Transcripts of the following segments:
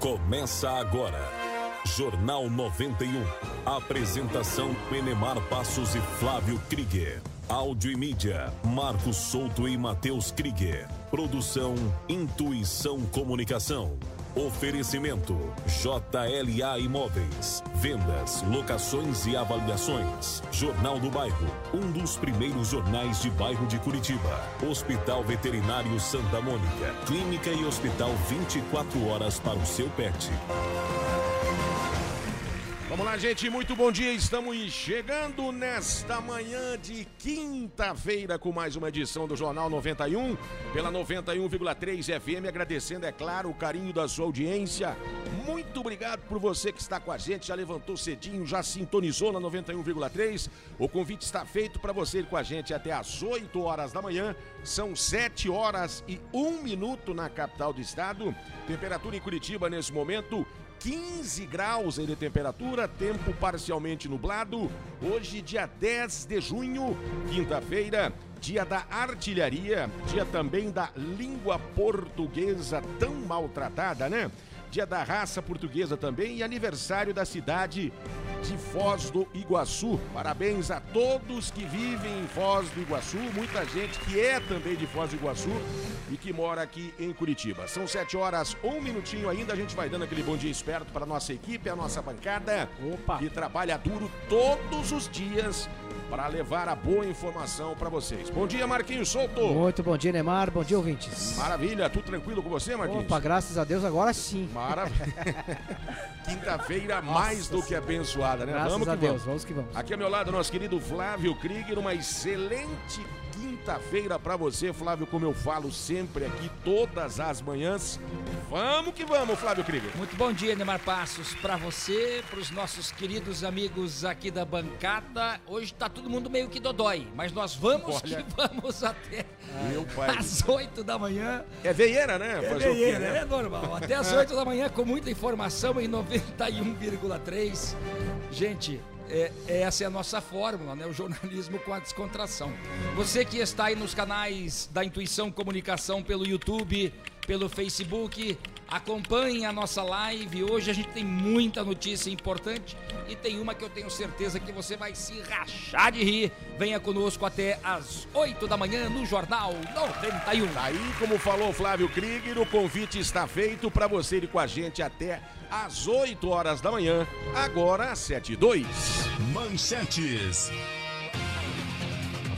Começa agora. Jornal 91. Apresentação Enemar Passos e Flávio Krieger. Áudio e mídia, Marcos Souto e Matheus Krieger. Produção Intuição Comunicação. Oferecimento JLA Imóveis. Vendas, locações e avaliações. Jornal do Bairro, um dos primeiros jornais de bairro de Curitiba. Hospital Veterinário Santa Mônica. Clínica e hospital 24 horas para o seu pet. Vamos lá, gente, muito bom dia. Estamos chegando nesta manhã de quinta-feira com mais uma edição do Jornal 91, pela 91,3 FM. Agradecendo, é claro, o carinho da sua audiência. Muito obrigado por você que está com a gente, já levantou cedinho, já sintonizou na 91,3. O convite está feito para você ir com a gente até às 8 horas da manhã. São 7 horas e 1 minuto na capital do estado. Temperatura em Curitiba nesse momento 15 graus aí de temperatura, tempo parcialmente nublado. Hoje, dia 10 de junho, quinta-feira, dia da artilharia, dia também da língua portuguesa tão maltratada, né? Dia da raça portuguesa também e aniversário da cidade de Foz do Iguaçu. Parabéns a todos que vivem em Foz do Iguaçu, muita gente que é também de Foz do Iguaçu e que mora aqui em Curitiba. São sete horas, um minutinho ainda, a gente vai dando aquele bom dia esperto para a nossa equipe, a nossa bancada, Opa. que trabalha duro todos os dias para levar a boa informação para vocês. Bom dia, Marquinhos Souto. Muito bom dia, Neymar. Bom dia, ouvintes. Maravilha, tudo tranquilo com você, Marquinhos? Opa, graças a Deus, agora sim. Maravilha. Quinta-feira mais do que abençoada, né? Graças vamos a Deus, vamos. vamos que vamos. Aqui ao meu lado, nosso querido Flávio Krieger, uma excelente quinta-feira para você, Flávio, como eu falo sempre aqui, todas as manhãs. Vamos que vamos, Flávio Krieger. Muito bom dia, Neymar Passos, para você, para os nossos queridos amigos aqui da bancada. Hoje tá todo mundo meio que dodói, mas nós vamos Olha. que vamos até Meu pai. às 8 da manhã. É veieira, né? É, Fazer o quê, veieira, né? é normal. Até às 8 da manhã com muita informação em 91,3. Gente, é, essa é a nossa fórmula, né? O jornalismo com a descontração. Você que está aí nos canais da Intuição Comunicação pelo YouTube, pelo Facebook, acompanhe a nossa live. Hoje a gente tem muita notícia importante e tem uma que eu tenho certeza que você vai se rachar de rir. Venha conosco até às 8 da manhã no Jornal 91. Tá Aí, como falou Flávio Krieger, o convite está feito para você ir com a gente até às 8 horas da manhã, agora às 7 e 2. Manchetes.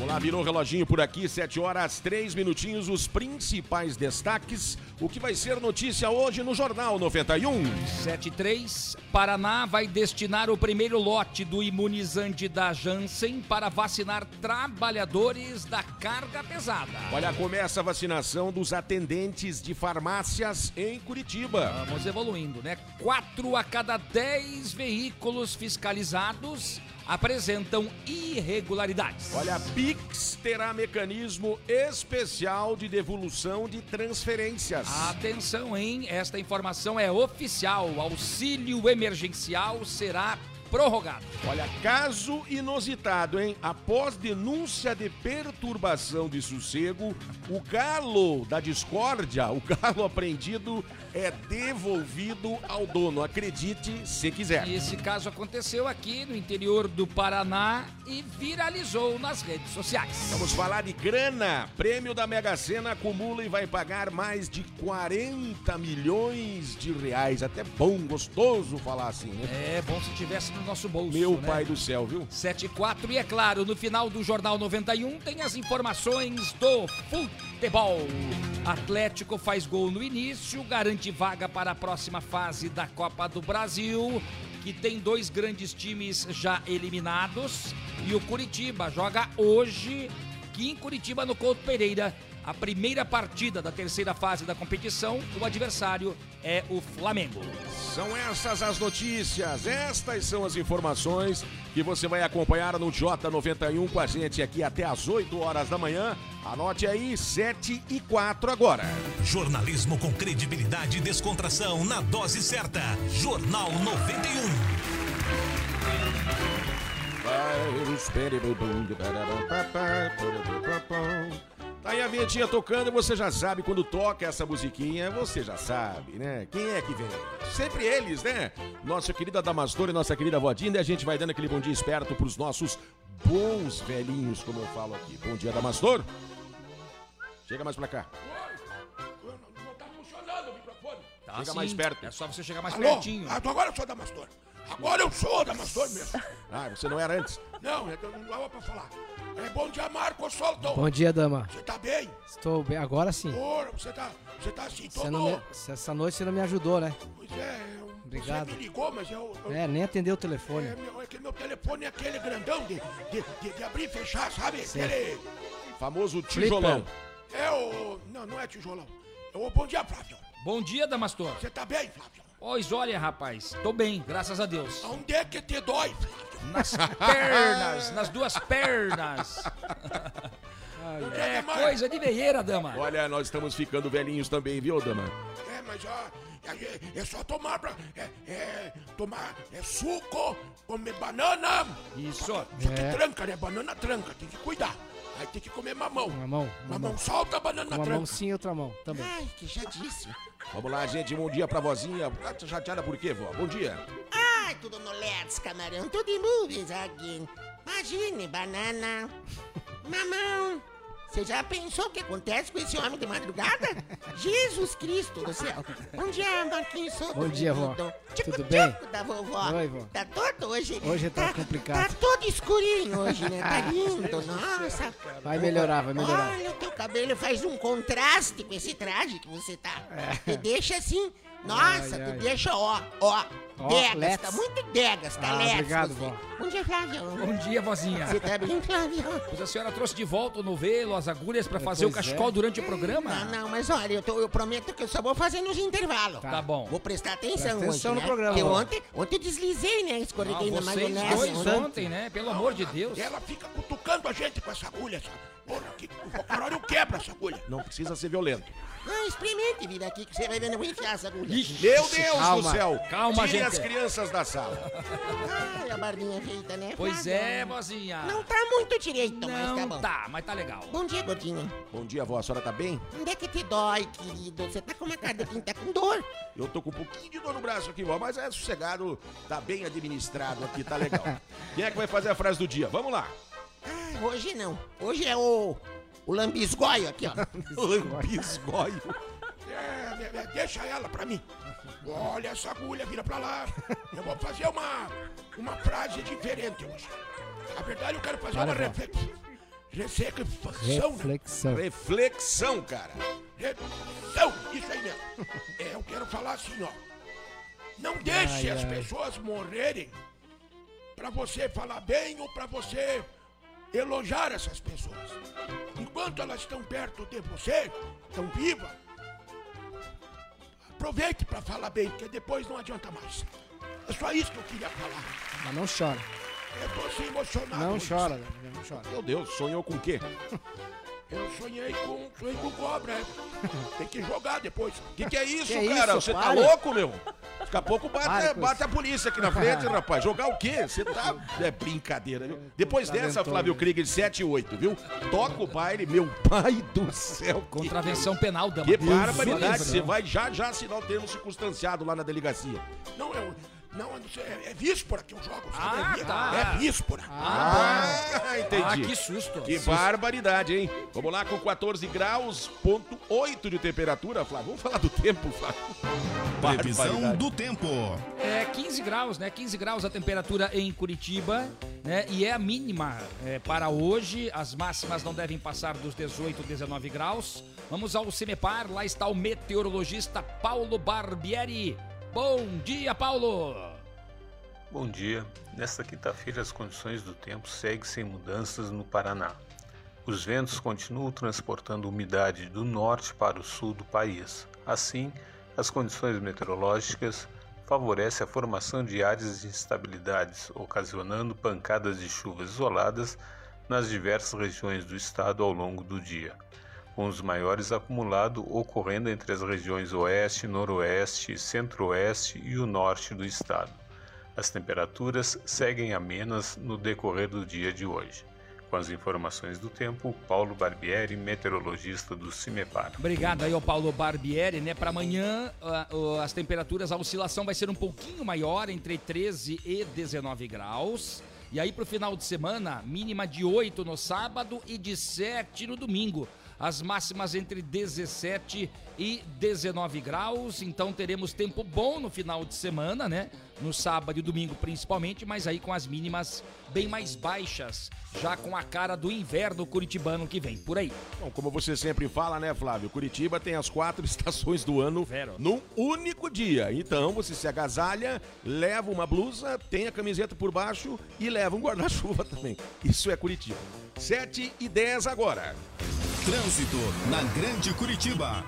Vamos lá, virou o reloginho por aqui, 7 horas, 3 minutinhos, os principais destaques. O que vai ser notícia hoje no Jornal 91? 73. Paraná vai destinar o primeiro lote do imunizante da Janssen para vacinar trabalhadores da carga pesada. Olha, começa a vacinação dos atendentes de farmácias em Curitiba. Vamos evoluindo, né? Quatro a cada dez veículos fiscalizados apresentam irregularidades. Olha, a Pix terá mecanismo especial de devolução de transferências. Atenção, hein? Esta informação é oficial. O auxílio emergencial será prorrogado. Olha, caso inusitado, hein? Após denúncia de perturbação de sossego, o galo da discórdia, o galo apreendido, é devolvido ao dono. Acredite se quiser. E esse caso aconteceu aqui no interior do Paraná e viralizou nas redes sociais. Vamos falar de grana. Prêmio da Mega Sena acumula e vai pagar mais de 40 milhões de reais. Até bom, gostoso falar assim, né? É bom se tivesse no nosso bolso. Meu né? pai do céu, viu? 7 e 4 e é claro, no final do Jornal 91 tem as informações do futebol. Atlético faz gol no início, garante vaga para a próxima fase da Copa do Brasil, que tem dois grandes times já eliminados. E o Curitiba joga hoje, aqui em Curitiba, no Couto Pereira, a primeira partida da terceira fase da competição. O adversário é o Flamengo. São essas as notícias, estas são as informações que você vai acompanhar no J91 com a gente aqui até às 8 horas da manhã. Anote aí, 7 e 4 agora. Jornalismo com credibilidade e descontração na dose certa. Jornal 91. Tá aí a vinhetinha tocando, você já sabe quando toca essa musiquinha, você já sabe, né? Quem é que vem? Sempre eles, né? Nossa querida Damastor e nossa querida Vodinha, e a gente vai dando aquele bom dia esperto pros nossos bons velhinhos, como eu falo aqui. Bom dia, Damastor. Chega mais pra cá. Não tá funcionando o microfone. Tá Chega sim, mais perto. É só você chegar mais Alô? pertinho. Ah, então agora eu sou Damastor. Agora eu sou Damastor mesmo. Ah, você não era antes? Não, então não dava pra falar. É bom dia, Marcos Solto. Bom dia, dama. Você tá bem? Estou bem. Agora sim. Ora, você tá, você tá assim, Você todo... não me- essa noite você não me ajudou, né? Pois é, eu, Obrigado. você me ligou, mas eu... eu É, nem atendeu o telefone. é, meu- é que meu telefone é aquele grandão de, de, de- de abrir e fechar, sabe? Aquele... Famoso tijolão. É o... Não, não é tijolão. É o bom dia, Flávio. Bom dia, Damastor. Você tá bem, Flávio? Pois olha, rapaz, tô bem, graças a Deus. Onde é que te dói? Nas pernas, nas duas pernas. É que mais? coisa de veieira, dama. Olha, nós estamos ficando velhinhos também, viu, dama? É, mas ó, é, é só tomar pra, é, é, tomar é suco, comer banana. Isso. Só que É. tranca, né? Banana tranca, tem que cuidar. Aí tem que comer mamão. Uma mão, uma Mamão mão. solta, banana Uma tranca. mão sim e outra mão também. Ai, que já disse. Vamos lá, gente. Bom dia pra vozinha. Tá chateada por quê, vó? Bom dia. Ai, tudo no Let's, camarão, tudo em movies aqui. Imagine, banana, mamão. Você já pensou o que acontece com esse homem de madrugada? Jesus Cristo do céu. Bom dia, Marquinhos. Soto, Bom dia, vó. querido. Tudo bem? da vovó. Oi, vó. Tá todo hoje. Hoje tá complicado. Tá todo escurinho hoje, né? Tá lindo, nossa. Vai melhorar, vai melhorar. Olha, o teu cabelo faz um contraste com esse traje que você tá. Te deixa assim. Nossa, É. Ai, tu ai. deixa, ó, ó. Degas, let's. tá muito degas, tá Ah, let's, obrigado, vó. Bom dia, Flávio. Bom dia, vozinha. Você tá bem, Flávio? Pois a senhora trouxe de volta o novelo, as agulhas pra fazer o pois é. cachecol durante o programa? Não, não, mas olha, eu, tô- eu prometo que eu só vou fazer nos intervalos. Tá bom. Vou prestar atenção, Presta atenção hoje, no né? programa, Porque ontem, ontem eu deslizei, né? Ah, Escorreguei na vocês maionese. dois ontem. ontem, né? Pelo amor de Deus. Ela fica cutucando a gente com essa agulha, sabe? Porra, que, o caralho quebra essa agulha. Não precisa ser violento. Ah, experimente vir aqui que você vai vou enfiar essa agulha. Ixi, Meu Deus Calma. do céu. Calma, Tirem gente. as crianças da sala. Ai, a barbinha feita, né? Pois é, vozinha. Não tá muito direito, mas tá Não bom. tá, mas tá legal. Bom dia, gordinho. Bom dia, vó. A senhora tá bem? Onde é que te dói, querido? Você tá com uma cara de quem tá com dor. Eu tô com um pouquinho de dor no braço aqui, vó, mas é sossegado, tá bem administrado aqui, tá legal. Quem é que vai fazer a frase do dia? Vamos lá. Ah, hoje não. Hoje é o. O lambisgoio aqui, ó. Lambisgoio. É, deixa ela pra mim. Olha essa agulha, vira pra lá. Eu vou fazer uma, uma frase diferente hoje. Na verdade, eu quero fazer Para, uma vó. reflexão. Reflexão, né? Reflexão. Reflexão, cara. Reflexão, isso aí mesmo. É, eu quero falar assim, ó. Não deixe Ai, as ai. pessoas morrerem pra você falar bem ou pra você elogiar essas pessoas. Enquanto elas estão perto de você, estão vivas, aproveite pra falar bem, porque depois não adianta mais. É só isso que eu queria falar. Mas não chora. Eu tô assim emocionado. Não chora, não chora. Meu Deus, sonhou com o quê? Eu sonhei com, sonhei com cobra, é. Tem que jogar depois. O que, que é isso, Que cara? isso? Você tá louco, meu? Daqui a pouco bate, bate a polícia aqui na frente, rapaz. Jogar o quê? Você tá. É brincadeira, viu? Depois dessa, Talentoso. Flávio Krieger 7 e 8, viu? Toca o baile, meu pai do céu. Que, Contravenção penal, dama. que barbaridade. Você não. vai já já assinar o termo circunstanciado lá na delegacia. Não, eu. Não, é, é víspora que eu jogo, sabe? Ah, é, tá. é víspora. Ah, entendi. Ah, que susto. Que barbaridade, hein? Vamos lá com 14 graus, ponto 8 de temperatura, Flávio. Vamos falar do tempo, Flávio. Previsão do tempo. É 15 graus, né? 15 graus a temperatura em Curitiba, né? E é a mínima é, para hoje. As máximas não devem passar dos 18, 19 graus. Vamos ao Semepar, lá está o meteorologista Paulo Barbieri. Bom dia, Paulo! Bom dia. Nesta quinta-feira, as condições do tempo seguem sem mudanças no Paraná. Os ventos continuam transportando umidade do norte para o sul do país. Assim, as condições meteorológicas favorecem a formação de áreas de instabilidades, ocasionando pancadas de chuvas isoladas nas diversas regiões do estado ao longo do dia com os maiores acumulados ocorrendo entre as regiões oeste, noroeste, centro-oeste e o norte do estado. As temperaturas seguem amenas no decorrer do dia de hoje, Com as informações do tempo, Paulo Barbieri, meteorologista do CIMEPAR. Obrigado aí ao Paulo Barbieri, né? Para amanhã as temperaturas, a oscilação vai ser um pouquinho maior, entre 13 e 19 graus. E aí pro final de semana, mínima de 8 no sábado e de 7 no domingo. As máximas entre 17 e 19 graus, então teremos tempo bom no final de semana, né? No sábado e domingo principalmente, mas aí com as mínimas bem mais baixas, já com a cara do inverno curitibano que vem por aí. Bom, como você sempre fala, né, Flávio? Curitiba tem as quatro estações do ano Vero. num único dia. Então você se agasalha, leva uma blusa, tem a camiseta por baixo e leva um guarda-chuva também. Isso é Curitiba. 7 e 10 agora. Trânsito na Grande Curitiba.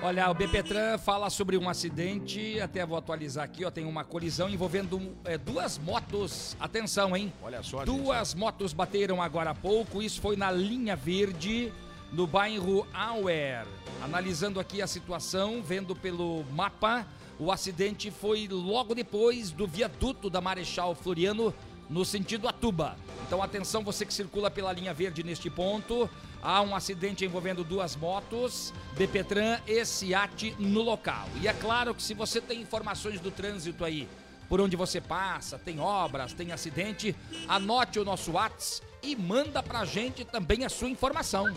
Olha, o BPTran fala sobre um acidente, até vou atualizar aqui, ó, tem uma colisão envolvendo é, duas motos. Atenção, hein? Olha só, Duas motos bateram agora há pouco, isso foi na linha verde, no bairro Auer. Analisando aqui a situação, vendo pelo mapa, o acidente foi logo depois do viaduto da Marechal Floriano, no sentido Atuba. Então atenção, você que circula pela linha verde neste ponto. Há um acidente envolvendo duas motos, BPTran e Ciat no local. E é claro que se você tem informações do trânsito aí, por onde você passa, tem obras, tem acidente, anote o nosso WhatsApp e manda pra gente também a sua informação.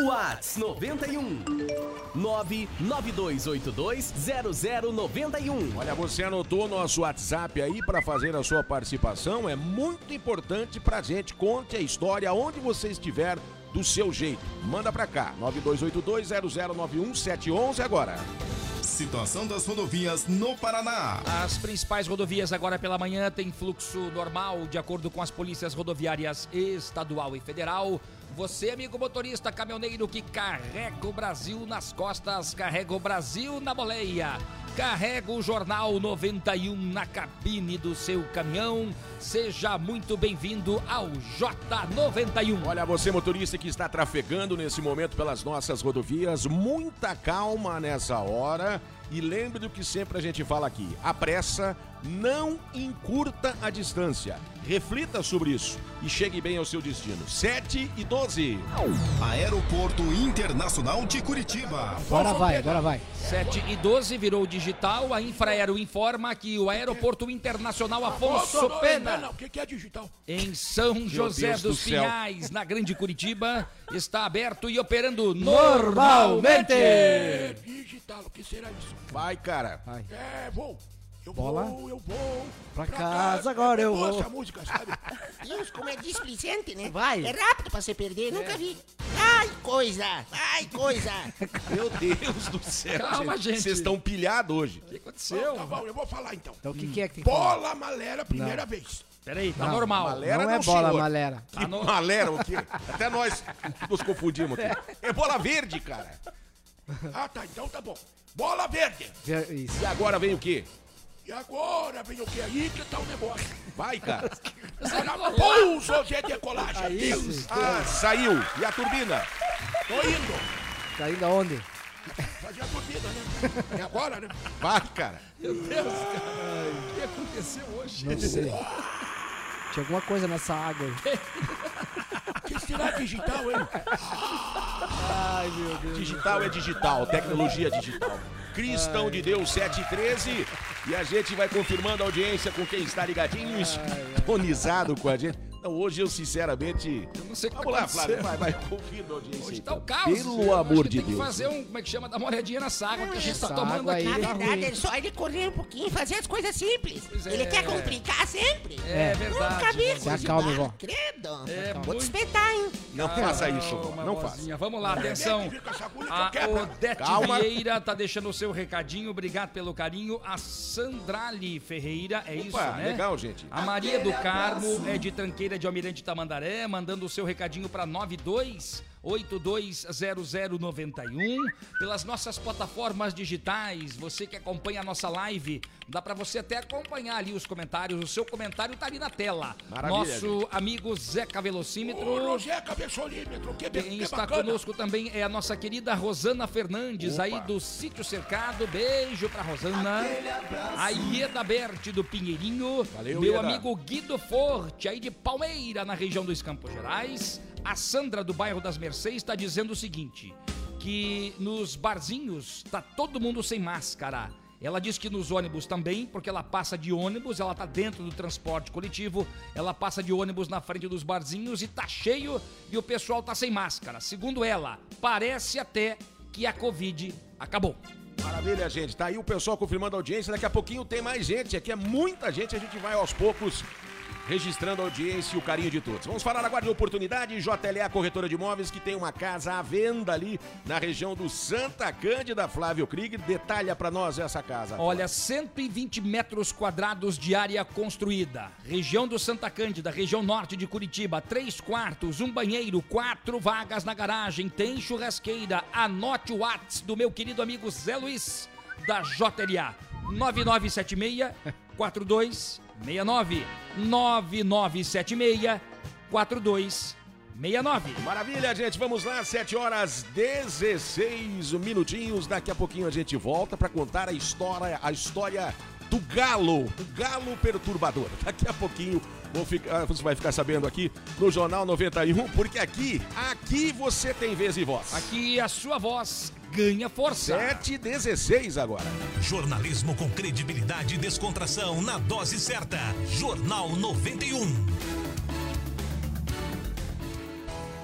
Whats 91 992820091. Olha, você anotou nosso WhatsApp aí para fazer a sua participação? É muito importante pra gente. Conte a história onde você estiver do seu jeito. Manda pra cá, 9282009171 agora. Situação das rodovias no Paraná. As principais rodovias agora pela manhã têm fluxo normal, de acordo com as polícias rodoviárias estadual e federal. Você, amigo motorista caminhoneiro que carrega o Brasil nas costas, carrega o Brasil na boleia. Carrega o Jornal 91 na cabine do seu caminhão. Seja muito bem-vindo ao J91. Olha, você motorista que está trafegando nesse momento pelas nossas rodovias, muita calma nessa hora. E lembre do que sempre a gente fala aqui: a pressa não encurta a distância. Reflita sobre isso e chegue bem ao seu destino. 7 e 12. Aeroporto Internacional de Curitiba. Agora vai, agora vai. 7 e 12 virou digital. A Infraero informa que o Aeroporto Internacional Afonso Pena. O que, que é digital? em São José do dos céu. Pinhais, na Grande Curitiba, está aberto e operando Normalmente. normalmente. É digital, o que será isso? Vai, cara. Vai. É, vou. Eu Bola. vou, eu vou. Pra casa agora eu vou. essa música, sabe? Deus, como é displicente, né? Vai. É rápido pra você perder, nunca vi. Ai, coisa! Ai, coisa! Meu Deus do céu. Calma, gente. Vocês estão pilhados hoje. O que aconteceu? Tá bom, eu vou falar então. Então o que, que é que tem que falar? Bola malera, primeira vez. Peraí, tá Não, normal. malera Não é não, bola, senhor. malera. Que malera o quê? Até nós nos confundimos aqui. É bola verde, cara. Ah, tá, então tá bom. Bola verde. Ver- Isso. E agora vem o quê? E agora vem o que aí que tá o negócio. Vai, cara. Pouso de decolagem. Aí Deus, sim. Ah, saiu. E a turbina? tô indo. Tá indo aonde? Fazer a turbina, né? É agora, né? Vai, cara. Meu Deus, cara. O que aconteceu hoje? Não sei. Tinha alguma coisa nessa água aí. Que será digital, hein? Ai, meu Deus. Digital é digital, tecnologia digital. Cristão de Deus 713. E a gente vai confirmando a audiência com quem está ligadinho, sintonizado com a gente. Não, hoje eu sinceramente. Eu não sei o que Vamos tá lá, Flávio, acontecendo. vai, vai confirma a audiência. Hoje tá o caos. Pelo amor de tem Deus. que fazer um, como é que chama, dar uma olhadinha nessa água que a gente tá tomando aqui. aí Na tá verdade, é só ele correr um pouquinho e fazer as coisas simples. Ele é. quer complicar sempre. É Nunca verdade. vi vó. isso. Se acalme, vó. Credo. É Vou te espetar, hein? Não faça isso, não faça. Vamos lá, atenção. A. Odete. Vieira tá deixando o seu recadinho, obrigado pelo carinho. A Sandrali Ferreira, é isso, né? legal, gente. A Maria do Carmo é de Tranqueira de Almirante Tamandaré, mandando o seu recadinho para 92 820091, pelas nossas plataformas digitais. Você que acompanha a nossa live, dá para você até acompanhar ali os comentários. O seu comentário tá ali na tela. Maravilha, Nosso amigo Zeca Velocímetro. Ô, Zeca Versolímetro, que, Quem que está bacana. conosco também é a nossa querida Rosana Fernandes, Opa. aí do Sítio Cercado. Beijo pra Rosana. A Ieda Berti do Pinheirinho. Valeu, Meu Ieda. amigo Guido Forte, aí de Palmeira, na região dos Campos Gerais. A Sandra do bairro das Mercês está dizendo o seguinte: que nos barzinhos tá todo mundo sem máscara. Ela diz que nos ônibus também, porque ela passa de ônibus, ela tá dentro do transporte coletivo, ela passa de ônibus na frente dos barzinhos e tá cheio e o pessoal tá sem máscara. Segundo ela, parece até que a Covid acabou. Maravilha, gente. Tá aí o pessoal confirmando a audiência. Daqui a pouquinho tem mais gente. Aqui é muita gente. A gente vai aos poucos registrando a audiência e o carinho de todos. Vamos falar agora de oportunidade. JLA Corretora de Imóveis que tem uma casa à venda ali na região do Santa Cândida. Flávio Krieger, detalha pra nós essa casa. Olha, 120 metros quadrados de área construída. Região do Santa Cândida, região norte de Curitiba. Três quartos, um banheiro, quatro vagas na garagem. Tem churrasqueira. Anote o WhatsApp do meu querido amigo Zé Luiz, da JLA. 9976 4269 9976 4269 Maravilha, gente. Vamos lá, 7 horas 16 minutinhos. Daqui a pouquinho a gente volta para contar a história, a história do galo, o galo perturbador. Daqui a pouquinho ficar, você vai ficar sabendo aqui no Jornal 91, porque aqui, aqui você tem vez e voz. Aqui a sua voz ganha força. 7 16 agora. Jornalismo com credibilidade e descontração na dose certa. Jornal 91.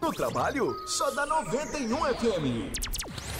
No trabalho, só dá 91 FM.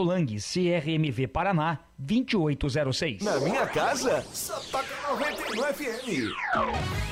Lang, CRMV Paraná, 2806. Na minha casa, toca 91 FM.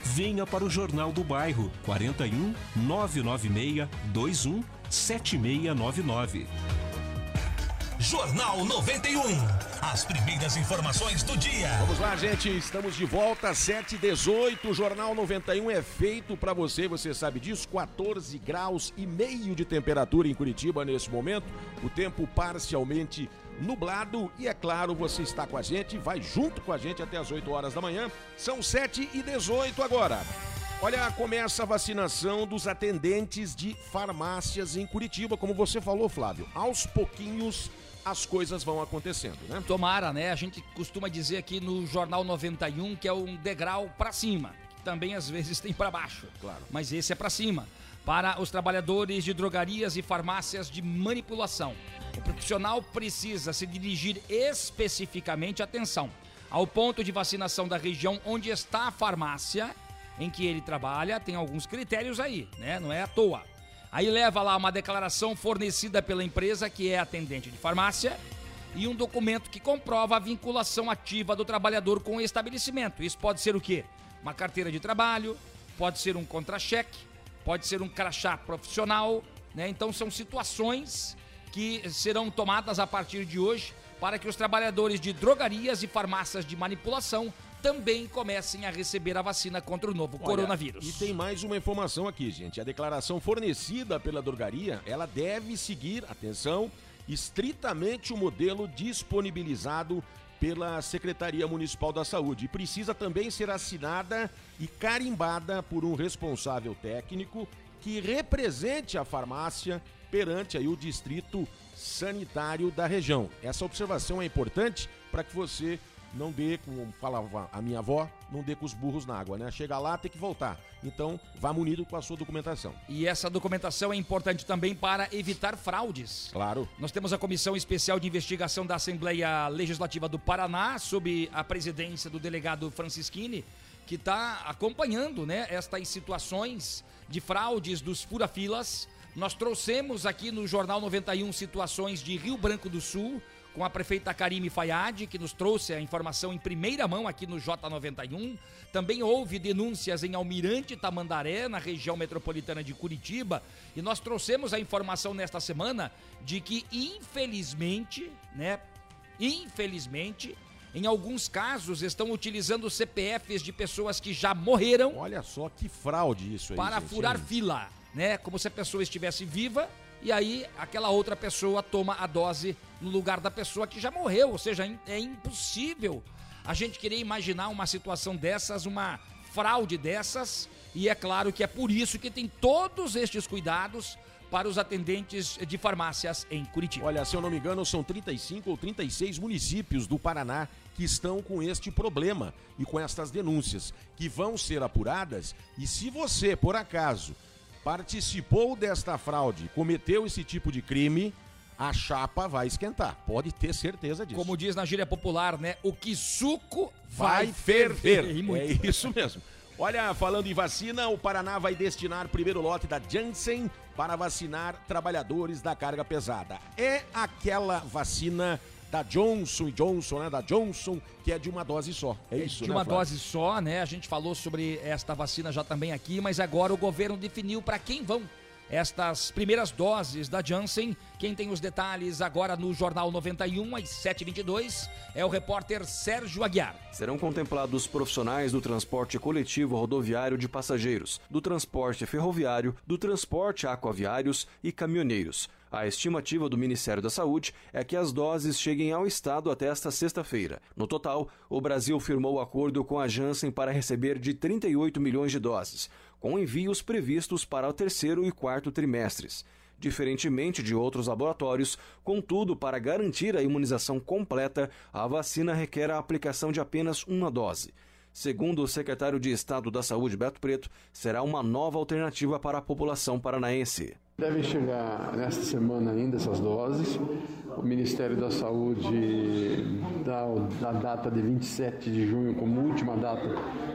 Venha para o Jornal do Bairro 41 996 21 7699. Jornal 91. As primeiras informações do dia. Vamos lá, gente. Estamos de volta, 7 18 O Jornal 91 é feito para você, você sabe disso. 14 graus e meio de temperatura em Curitiba nesse momento. O tempo parcialmente nublado. E é claro, você está com a gente, vai junto com a gente até as 8 horas da manhã. São 7 e 18 agora. Olha, começa a vacinação dos atendentes de farmácias em Curitiba, como você falou, Flávio. Aos pouquinhos as coisas vão acontecendo, né? Tomara, né? A gente costuma dizer aqui no Jornal 91 que é um degrau para cima, também às vezes tem para baixo. Claro. Mas esse é para cima. Para os trabalhadores de drogarias e farmácias de manipulação. O profissional precisa se dirigir especificamente, atenção, ao ponto de vacinação da região onde está a farmácia em que ele trabalha, tem alguns critérios aí, né? Não é à toa. Aí leva lá uma declaração fornecida pela empresa que é atendente de farmácia e um documento que comprova a vinculação ativa do trabalhador com o estabelecimento. Isso pode ser o quê? Uma carteira de trabalho, pode ser um contra-cheque, pode ser um crachá profissional, né? Então são situações que serão tomadas a partir de hoje para que os trabalhadores de drogarias e farmácias de manipulação também comecem a receber a vacina contra o novo Olha, coronavírus. E tem mais uma informação aqui, gente. A declaração fornecida pela drogaria, ela deve seguir, atenção, estritamente o modelo disponibilizado pela Secretaria Municipal da Saúde. E precisa também ser assinada e carimbada por um responsável técnico que represente a farmácia perante aí o distrito sanitário da região. Essa observação é importante para que você não dê, como falava a minha avó, não dê com os burros na água, né? Chega lá, tem que voltar. Então, vá munido com a sua documentação. E essa documentação é importante também para evitar fraudes. Claro. Nós temos a Comissão Especial de Investigação da Assembleia Legislativa do Paraná, sob a presidência do delegado Francisquini, que está acompanhando né, estas situações de fraudes dos furafilas. Nós trouxemos aqui no Jornal 91 situações de Rio Branco do Sul, com a prefeita Karime Fayad, que nos trouxe a informação em primeira mão aqui no J91. Também houve denúncias em Almirante Tamandaré, na região metropolitana de Curitiba, e nós trouxemos a informação nesta semana de que, infelizmente, né, infelizmente, em alguns casos estão utilizando CPFs de pessoas que já morreram. Olha só que fraude isso aí. Para gente, furar hein? fila, né? Como se a pessoa estivesse viva e aí aquela outra pessoa toma a dose no lugar da pessoa que já morreu. Ou seja, é impossível a gente querer imaginar uma situação dessas, uma fraude dessas. E é claro que é por isso que tem todos estes cuidados para os atendentes de farmácias em Curitiba. Olha, se eu não me engano, são 35 ou 36 municípios do Paraná que estão com este problema e com estas denúncias, que vão ser apuradas. E se você, por acaso, participou desta fraude, cometeu esse tipo de crime, a chapa vai esquentar. Pode ter certeza disso. Como diz na gíria popular, né? O que suco vai vai ferver. ferver. É isso mesmo. Olha, falando em vacina, o Paraná vai destinar o primeiro lote da Janssen para vacinar trabalhadores da carga pesada. É aquela vacina da Johnson Johnson, né? Da Johnson, que é de uma dose só. É isso, de né, uma Flávio? dose só, né? A gente falou sobre esta vacina já também aqui, mas agora o governo definiu para quem vão estas primeiras doses da Janssen. Quem tem os detalhes agora no Jornal 91 às 7h22 é o repórter Sérgio Aguiar. Serão contemplados profissionais do transporte coletivo rodoviário de passageiros, do transporte ferroviário, do transporte aquaviários e caminhoneiros. A estimativa do Ministério da Saúde é que as doses cheguem ao Estado até esta sexta-feira. No total, o Brasil firmou acordo com a Janssen para receber de 38 milhões de doses, com envios previstos para o terceiro e quarto trimestres. Diferentemente de outros laboratórios, contudo, para garantir a imunização completa, a vacina requer a aplicação de apenas uma dose. Segundo o secretário de Estado da Saúde, Beto Preto, será uma nova alternativa para a população paranaense. Devem chegar nesta semana ainda essas doses. O Ministério da Saúde dá a data de 27 de junho como última data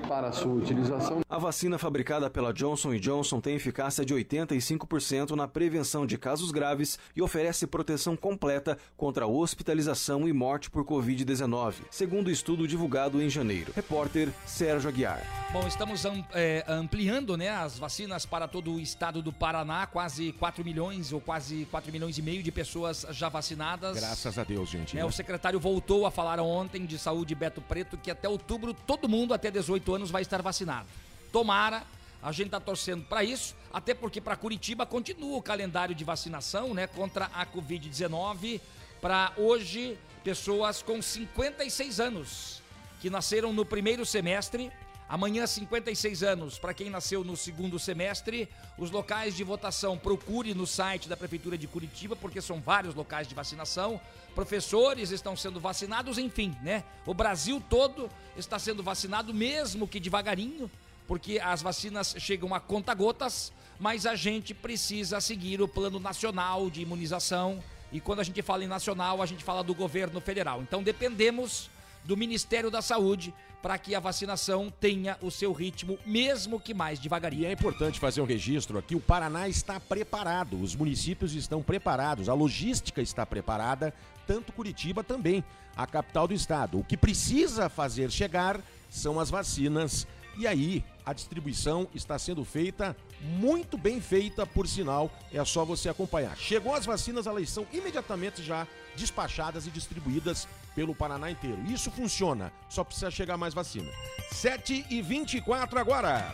para a sua utilização. A vacina fabricada pela Johnson Johnson tem eficácia de 85% na prevenção de casos graves e oferece proteção completa contra a hospitalização e morte por Covid-19, segundo o estudo divulgado em janeiro. Repórter Sérgio Aguiar. Bom, estamos am- é, ampliando né, as vacinas para todo o estado do Paraná, quase 4 milhões ou quase 4 milhões e meio de pessoas já vacinadas. Graças a Deus, gente. É, né? o secretário voltou a falar ontem de saúde Beto Preto que até outubro todo mundo até 18 anos vai estar vacinado. Tomara, a gente está torcendo para isso, até porque para Curitiba continua o calendário de vacinação, né, contra a Covid-19 para hoje pessoas com 56 anos que nasceram no primeiro semestre. Amanhã, 56 anos, para quem nasceu no segundo semestre. Os locais de votação, procure no site da Prefeitura de Curitiba, porque são vários locais de vacinação. Professores estão sendo vacinados, enfim, né? O Brasil todo está sendo vacinado, mesmo que devagarinho, porque as vacinas chegam a conta-gotas, mas a gente precisa seguir o plano nacional de imunização. E quando a gente fala em nacional, a gente fala do governo federal. Então dependemos do Ministério da Saúde para que a vacinação tenha o seu ritmo, mesmo que mais devagarinho. E é importante fazer um registro aqui: o Paraná está preparado, os municípios estão preparados, a logística está preparada, tanto Curitiba também, a capital do estado. O que precisa fazer chegar são as vacinas E aí, a distribuição está sendo feita, muito bem feita, por sinal, é só você acompanhar. Chegou as vacinas, elas são imediatamente já despachadas e distribuídas pelo Paraná inteiro. Isso funciona, só precisa chegar mais vacina. 7 e 24 agora.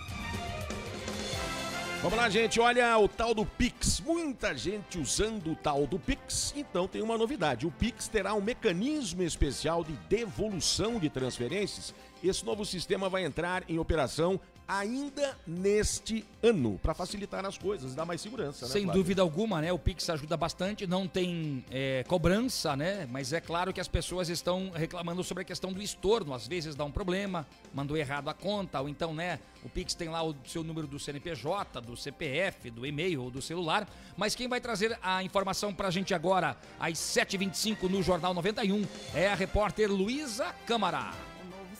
Vamos lá, gente. Olha o tal do Pix. Muita gente usando o tal do Pix. Então tem uma novidade. O Pix terá um mecanismo especial de devolução de transferências. Esse novo sistema vai entrar em operação ainda neste ano, para facilitar as coisas, dar mais segurança. Né, Sem Flávio? dúvida alguma, né? O Pix ajuda bastante, não tem é, cobrança, né? Mas é claro que as pessoas estão reclamando sobre a questão do estorno. Às vezes dá um problema, mandou errado a conta, ou então, né? O Pix tem lá o seu número do CNPJ, do CPF, do e-mail ou do celular. Mas quem vai trazer a informação pra gente agora, às 7h25 no Jornal 91, é a repórter Luísa Câmara.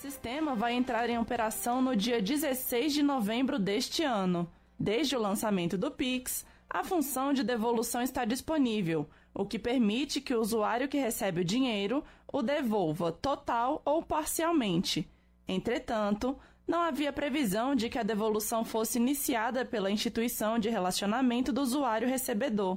Sistema vai entrar em operação no dia 16 de novembro deste ano. Desde o lançamento do Pix, a função de devolução está disponível, o que permite que o usuário que recebe o dinheiro o devolva total ou parcialmente. Entretanto, não havia previsão de que a devolução fosse iniciada pela instituição de relacionamento do usuário recebedor.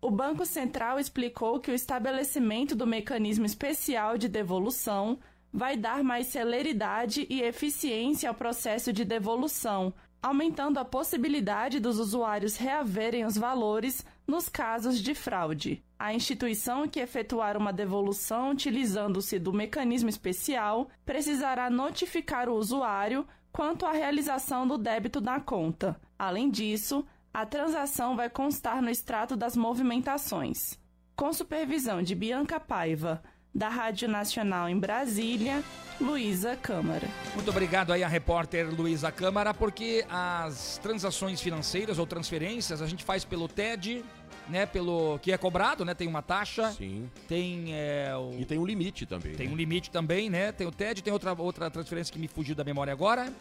O Banco Central explicou que o estabelecimento do mecanismo especial de devolução vai dar mais celeridade e eficiência ao processo de devolução, aumentando a possibilidade dos usuários reaverem os valores nos casos de fraude. A instituição que efetuar uma devolução utilizando-se do mecanismo especial precisará notificar o usuário quanto à realização do débito na conta. Além disso, a transação vai constar no extrato das movimentações. Com supervisão de Bianca Paiva, da Rádio Nacional em Brasília, Luísa Câmara. Muito obrigado aí a repórter Luísa Câmara, porque as transações financeiras ou transferências a gente faz pelo TED, né, pelo que é cobrado, né, tem uma taxa. Sim. Tem é, o... E tem um limite também. Tem né? um limite também, né? Tem o TED, tem outra, outra transferência que me fugiu da memória agora.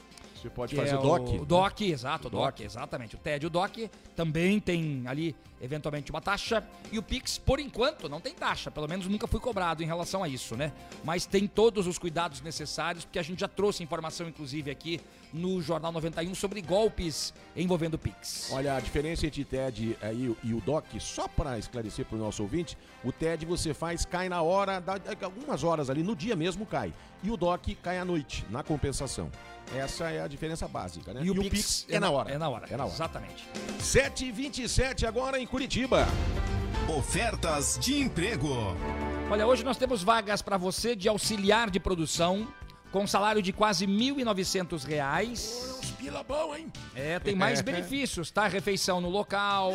Você pode fazer é DOC. O DOC, exato, o DOC. DOC, exatamente. O TED e o DOC também tem ali, eventualmente, uma taxa. E o Pix, por enquanto, não tem taxa. Pelo menos nunca fui cobrado em relação a isso, né? Mas tem todos os cuidados necessários, porque a gente já trouxe informação, inclusive, aqui no Jornal 91 sobre golpes envolvendo o Pix. Olha, a diferença entre TED aí e o DOC, só para esclarecer para o nosso ouvinte, o TED você faz, cai na hora, dá, algumas horas ali, no dia mesmo cai. E o DOC cai à noite, na compensação. Essa é a diferença básica, né? E o Pix é, na hora. É na hora, É na hora. exatamente. 7h27 agora em Curitiba. Ofertas de emprego. Olha, hoje nós temos vagas para você de auxiliar de produção com salário de quase 1.900 reais. Uns pila bom, hein? É, tem mais benefícios, tá? Refeição no local.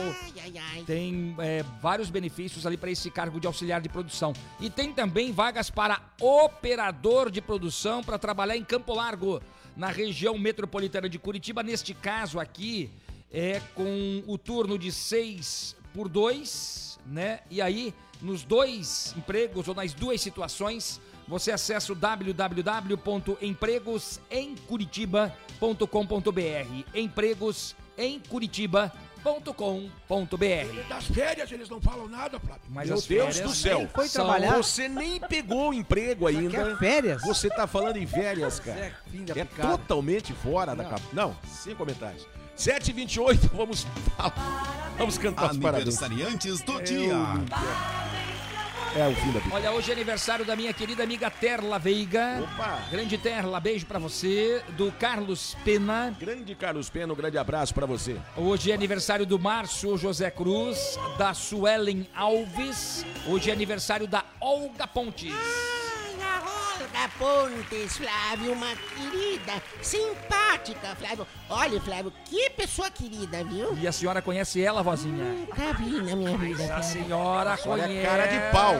Tem é, vários benefícios ali para esse cargo de auxiliar de produção. E tem também vagas para operador de produção para trabalhar em Campo Largo, na região metropolitana de Curitiba. Neste caso aqui, é com o turno de 6 por 2, né? E aí, nos dois empregos ou nas duas situações, você acessa o www.empregosemcuritiba.com.br. Empregosemcuritiba.com.br. Das férias eles não falam nada, Flávio. Mas Meu Deus do céu. foi trabalhar. Você nem pegou o emprego ainda. quer férias? Você tá falando em férias, cara. é É totalmente fora da capa. Não, sem comentários. 7h28, vamos. Vamos cantar os parabéns. Aniversariantes do dia. É o fim da. Olha, hoje é aniversário da minha querida amiga Terla Veiga. Opa! Grande Terla, beijo pra você. Do Carlos Pena. Grande Carlos Pena, um grande abraço pra você. Hoje é aniversário do Márcio José Cruz, da Suelen Alves. Hoje é aniversário da Olga Pontes. Pontes, Flávio, uma querida, simpática, Flávio. Olha, Flávio, que pessoa querida, viu? E a senhora conhece ela, vozinha? Nunca vi na minha vida, A senhora Olha a conhece. cara de pau.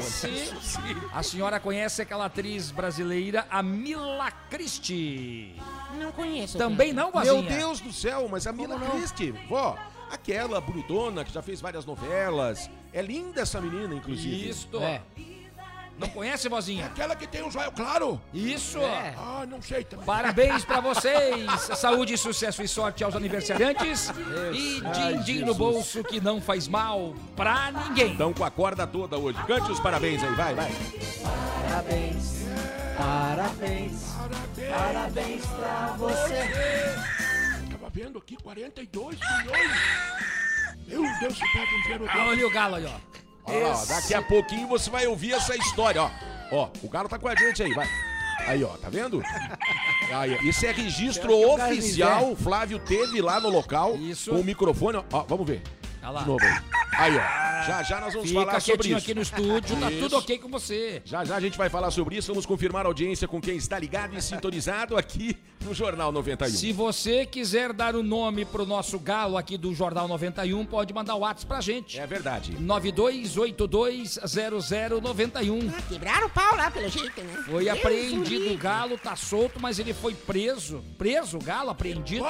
A senhora conhece aquela atriz brasileira, a Mila Christie. Não conheço. Também não, vozinha? Meu Deus do céu, mas a Mila Christie, vó, aquela bonitona que já fez várias novelas. É linda essa menina, inclusive. Isto. É. Não conhece, vozinha? Aquela que tem um zóio claro? Isso. É. Ah, não sei também. Parabéns pra vocês! Saúde, sucesso e sorte aos aniversariantes. E din-din no bolso que não faz mal pra ninguém. Estão com a corda toda hoje. Cante os parabéns aí, vai, vai. Parabéns. Parabéns. Parabéns pra você. Tava vendo aqui 42 milhões. Meu Deus, se pega um dinheiro Ah, olha o galo aí, ó. Ó, ó, daqui a pouquinho você vai ouvir essa história, ó. Ó, o Galo tá com a gente aí, vai. Aí, ó, tá vendo? Aí, esse é registro oficial. O Flávio teve lá no local Isso. com o microfone. Ó, vamos ver. Olha lá. De novo aí. Aí, ó. Já já nós vamos Fica falar sobre isso. aqui no estúdio, tá Isso. tudo ok com você. Já já a gente vai falar sobre isso. Vamos confirmar a audiência com quem está ligado e sintonizado aqui no Jornal 91. Se você quiser dar o nome pro nosso galo aqui do Jornal 91, pode mandar o WhatsApp pra gente. É verdade. 92820091. Ah, quebraram o pau lá, pelo jeito, né? Foi Deus apreendido o galo, tá solto, mas ele foi preso. Preso o galo, apreendido.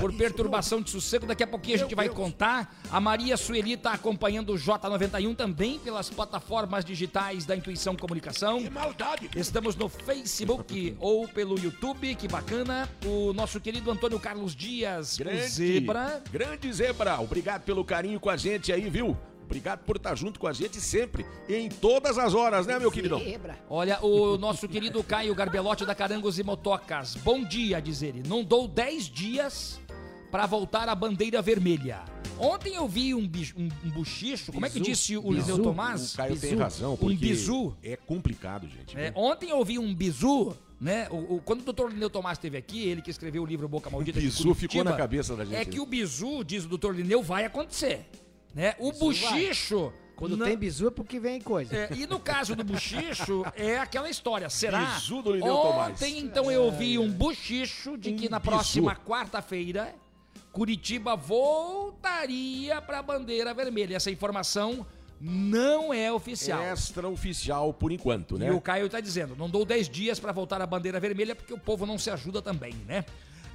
Por perturbação de sossego. Daqui a pouquinho a gente vai contar. A Maria Sueli tá acompanhando o J91 também pelas plataformas digitais da Intuição Comunicação. Que maldade. Estamos no Facebook ou pelo YouTube, que bacana. O nosso querido Antônio Carlos Dias, Grande Zebra. Grande Zebra. Obrigado pelo carinho com a gente aí, viu? Obrigado por estar junto com a gente sempre, em todas as horas, né, meu queridão? Olha, o nosso querido Caio Garbelote da Carangos e Motocas. Bom dia, diz ele. Não dou 10 dias pra voltar à bandeira vermelha. Ontem eu vi um, bi- um, um buchicho, como é que disse o. Lineu Tomás? O Caio tem Bizu. razão, Um porque bizu. é complicado, gente. É, ontem eu vi um bizu, né? O, o- quando o doutor Lineu Tomás esteve aqui, ele que escreveu o livro Boca Maldita. de bizu ficou na cabeça da gente, É que o bizu, diz o doutor Lineu, vai acontecer. Né? O buchicho. Quando não- tem bizu é porque vem coisa. é, e no caso do buchicho, é aquela história. Será? Bizu do Lineu Tomás. Ontem, então, eu ouvi um buchicho de que Um na bizu. próxima quarta-feira, Curitiba voltaria para a bandeira vermelha. Essa informação não é oficial. Extraoficial por enquanto, né? E o Caio tá dizendo, não dou 10 dias para voltar à bandeira vermelha porque o povo não se ajuda também, né?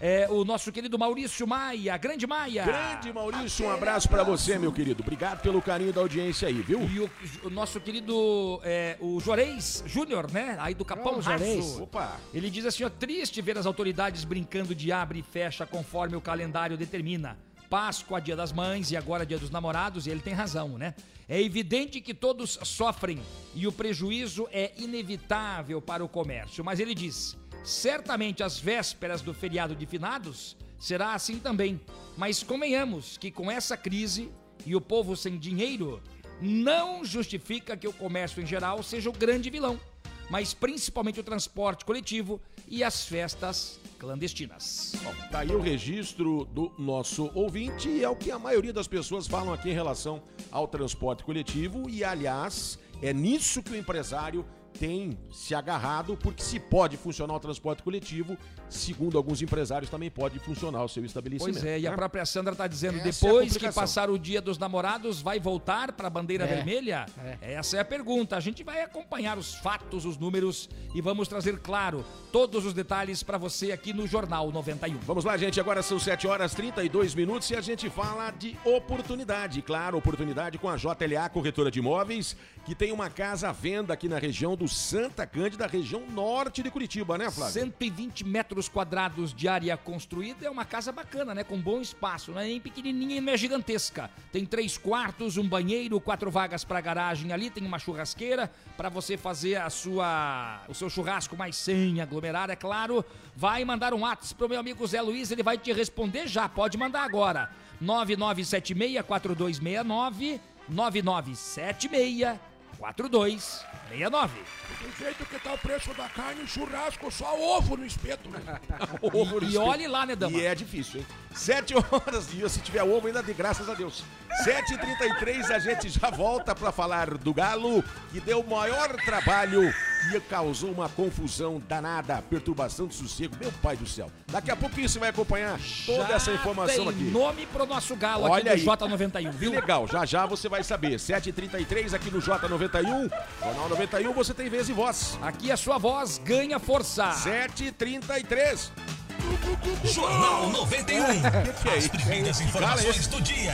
É, o nosso querido Maurício Maia, grande Maia. Grande Maurício, um abraço pra você, meu querido. Obrigado pelo carinho da audiência aí, viu? E o, o nosso querido, é, o Juarez Júnior, né? Aí do Capão Oh. Raço. Opa! Ele diz assim, ó, triste ver as autoridades brincando de abre e fecha conforme o calendário determina. Páscoa, Dia das Mães e agora Dia dos Namorados, e ele tem razão, né? É evidente que todos sofrem e o prejuízo é inevitável para o comércio, mas ele diz: certamente às vésperas do feriado de finados será assim também. Mas convenhamos que com essa crise e o povo sem dinheiro, não justifica que o comércio em geral seja o grande vilão, mas principalmente o transporte coletivo e as festas clandestinas. Bom, tá aí o registro do nosso ouvinte e é o que a maioria das pessoas falam aqui em relação ao transporte coletivo e, aliás, é nisso que o empresário tem se agarrado, porque se pode funcionar o transporte coletivo, segundo alguns empresários, também pode funcionar o seu estabelecimento. Pois é, e a né? própria Sandra tá dizendo, Essa é depois que complicação. passar o dia dos namorados, vai voltar para a bandeira É, vermelha? Essa é a pergunta. A gente vai acompanhar os fatos, os números e vamos trazer, claro, todos os detalhes para você aqui no Jornal 91. Vamos lá, gente. Agora são 7 horas 32 minutos e a gente fala de oportunidade. Claro, oportunidade com a JLA Corretora de Imóveis, que tem uma casa à venda aqui na região do Santa Cândida, região norte de Curitiba, né, Flávio? 120 metros quadrados de área construída é uma casa bacana, né? Com bom espaço. Não é nem pequenininha não é gigantesca. Tem três quartos, um banheiro, quatro vagas para garagem ali. Tem uma churrasqueira para você fazer a sua, o seu churrasco mais sem aglomerar, é claro. Vai mandar um WhatsApp pro meu amigo Zé Luiz, ele vai te responder já. Pode mandar agora. 9976-4269, 9976-4269. Do jeito que tá o preço da carne, churrasco, só ovo no espeto, né? Ovo no E espeto. olhe lá, né, Dama? E é difícil, hein? 7 horas de se tiver ovo, ainda de graças a Deus. 7h33, a gente já volta pra falar do Galo, que deu o maior trabalho e causou uma confusão danada, perturbação de sossego. Meu pai do céu. Daqui a pouquinho você vai acompanhar toda Já essa informação tem aqui. nome pro nosso galo Olha aqui aí. do J91, Que viu? legal, já já você vai saber. 7h33 aqui no J91. Jornal 91, você tem vez e voz. Aqui a sua voz ganha força. 7h33. Jornal 91. que é As primeiras informações do dia.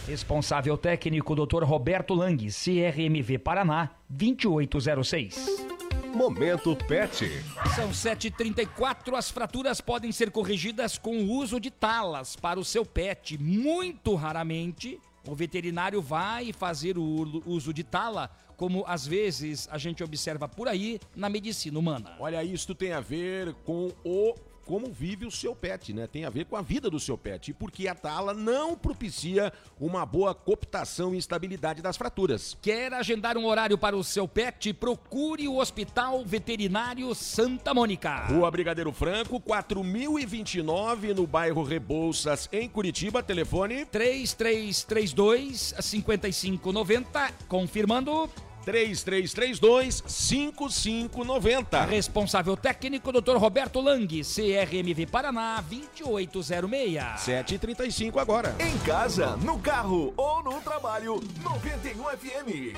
Responsável técnico Dr. Roberto Lang, CRMV Paraná, 2806. Momento Pet. São 7h34. As fraturas podem ser corrigidas com o uso de talas para o seu pet. Muito raramente, o veterinário vai fazer o uso de tala, como às vezes a gente observa por aí na medicina humana. Olha, isto tem a ver com o como vive o seu pet, né? Tem a ver com a vida do seu pet. E porque a tala não propicia uma boa cooptação e estabilidade das fraturas. Quer agendar um horário para o seu pet? Procure o Hospital Veterinário Santa Mônica. Rua Brigadeiro Franco, 4029, no bairro Rebouças, em Curitiba. Telefone 3332 5590. Confirmando 3332 5590. Responsável técnico Dr. Roberto Lang, CRMV Paraná 2806. 7h35 agora. Em casa, no carro ou no trabalho, 91 FM.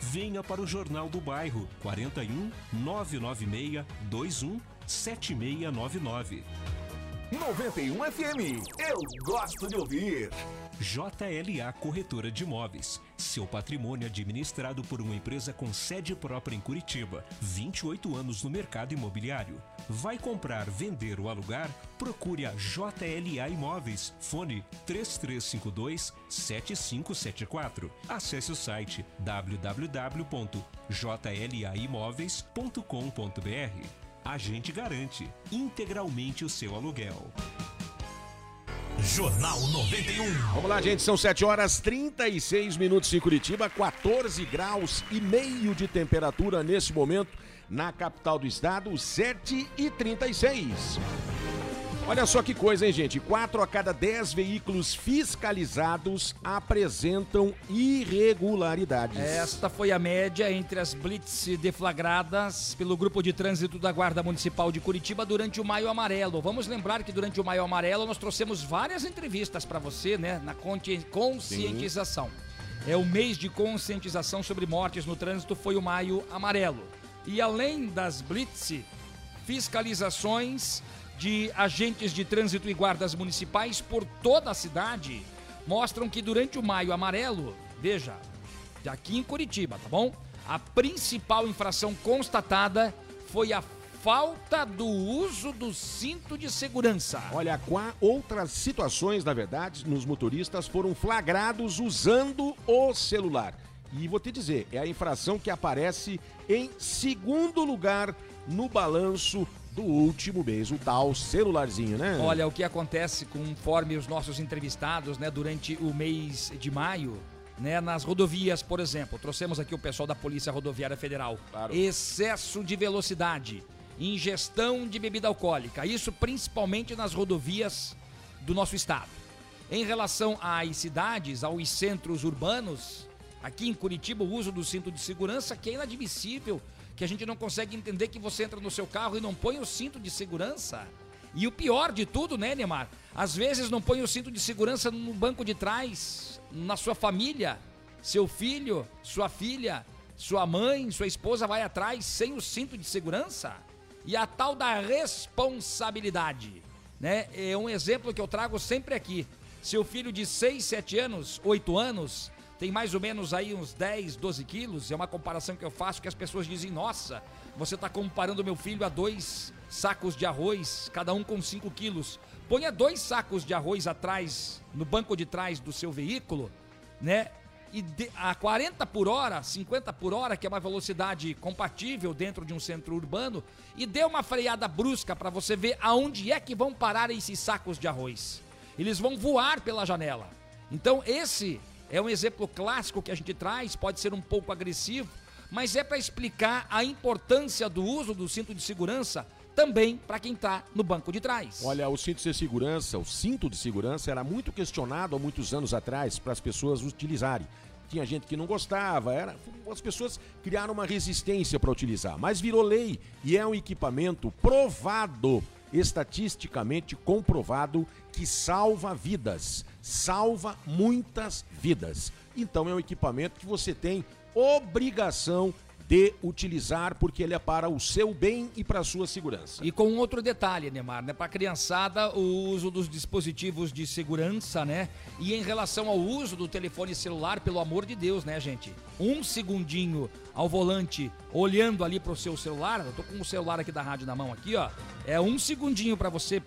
Venha para o Jornal do Bairro 41 996 21 7699. 91 FM. Eu gosto de ouvir. JLA Corretora de Imóveis. Seu patrimônio administrado por uma empresa com sede própria em Curitiba. 28 anos no mercado imobiliário. Vai comprar, vender ou alugar? Procure a JLA Imóveis. Fone 3352 7574. Acesse o site www.jlaimóveis.com.br. A gente garante integralmente o seu aluguel. Jornal 91. Vamos lá, gente, são 7 horas 36 minutos em Curitiba, 14 graus e meio de temperatura nesse momento na capital do estado, 7 e 36. Olha só que coisa, hein, gente? Quatro a cada dez veículos fiscalizados apresentam irregularidades. Esta foi a média entre as blitz deflagradas pelo Grupo de Trânsito da Guarda Municipal de Curitiba durante o Maio Amarelo. Vamos lembrar que durante o Maio Amarelo nós trouxemos várias entrevistas para você, né, na conscientização. Sim. É o mês de conscientização sobre mortes no trânsito foi o Maio Amarelo. E além das blitz fiscalizações de agentes de trânsito e guardas municipais por toda a cidade mostram que durante o Maio Amarelo, veja, aqui em Curitiba, tá bom? A principal infração constatada foi a falta do uso do cinto de segurança. Olha, qua outras situações, na verdade, nos motoristas foram flagrados usando o celular. E vou te dizer, é a infração que aparece em segundo lugar no balanço do último mês, o tal celularzinho, né? Olha, o que acontece conforme os nossos entrevistados, né, durante o mês de maio, né, nas rodovias, por exemplo, trouxemos aqui o pessoal da Polícia Rodoviária Federal. Claro. Excesso de velocidade, ingestão de bebida alcoólica, isso principalmente nas rodovias do nosso estado. Em relação às cidades, aos centros urbanos, aqui em Curitiba, o uso do cinto de segurança que é inadmissível que a gente não consegue entender que você entra no seu carro e não põe o cinto de segurança. E o pior de tudo, né, Neymar? Às vezes não põe o cinto de segurança no banco de trás, na sua família. Seu filho, sua filha, sua mãe, sua esposa vai atrás sem o cinto de segurança. E a tal da responsabilidade, né? É um exemplo que eu trago sempre aqui. Seu filho de 6, 7 anos, 8 anos, tem mais ou menos aí uns 10, 12 quilos. É uma comparação que eu faço que as pessoas dizem: Nossa, você está comparando meu filho a dois sacos de arroz, cada um com 5 quilos. Ponha dois sacos de arroz atrás, no banco de trás do seu veículo, né? e de- a 40 por hora, 50 por hora, que é uma velocidade compatível dentro de um centro urbano, e dê uma freada brusca para você ver aonde é que vão parar esses sacos de arroz. Eles vão voar pela janela. Então, esse é um exemplo clássico que a gente traz, pode ser um pouco agressivo, mas é para explicar a importância do uso do cinto de segurança também para quem está no banco de trás. Olha, o cinto de segurança, o cinto de segurança era muito questionado há muitos anos atrás para as pessoas utilizarem. Tinha gente que não gostava, era, as pessoas criaram uma resistência para utilizar, mas virou lei e é um equipamento provado, estatisticamente comprovado, que salva vidas, salva muitas vidas. Então é um equipamento que você tem obrigação de utilizar porque ele é para o seu bem e para a sua segurança. E com outro detalhe, Neymar, né? Para criançada, o uso dos dispositivos de segurança, né? E em relação ao uso do telefone celular, pelo amor de Deus, né, gente? Um segundinho ao volante, olhando ali pro seu celular, eu tô com o celular aqui da rádio na mão aqui, ó. É um segundinho para você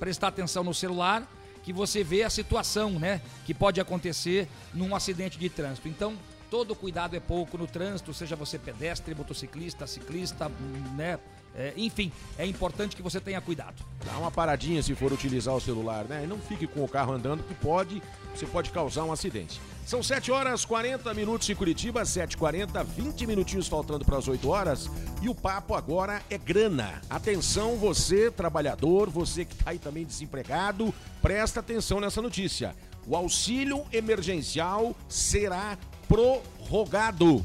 prestar atenção no celular que você vê a situação, né? Que pode acontecer num acidente de trânsito. Então, todo cuidado é pouco no trânsito, seja você pedestre, motociclista, ciclista, hum, né? É, enfim, é importante que você tenha cuidado. Dá uma paradinha se for utilizar o celular, né? E não fique com o carro andando, que pode, você pode causar um acidente. São 7 horas 40 minutos em Curitiba, 7h40, 20 minutinhos faltando para as 8 horas. E o papo agora é grana. Atenção, você, trabalhador, você que está aí também desempregado, presta atenção nessa notícia. O auxílio emergencial será prorrogado.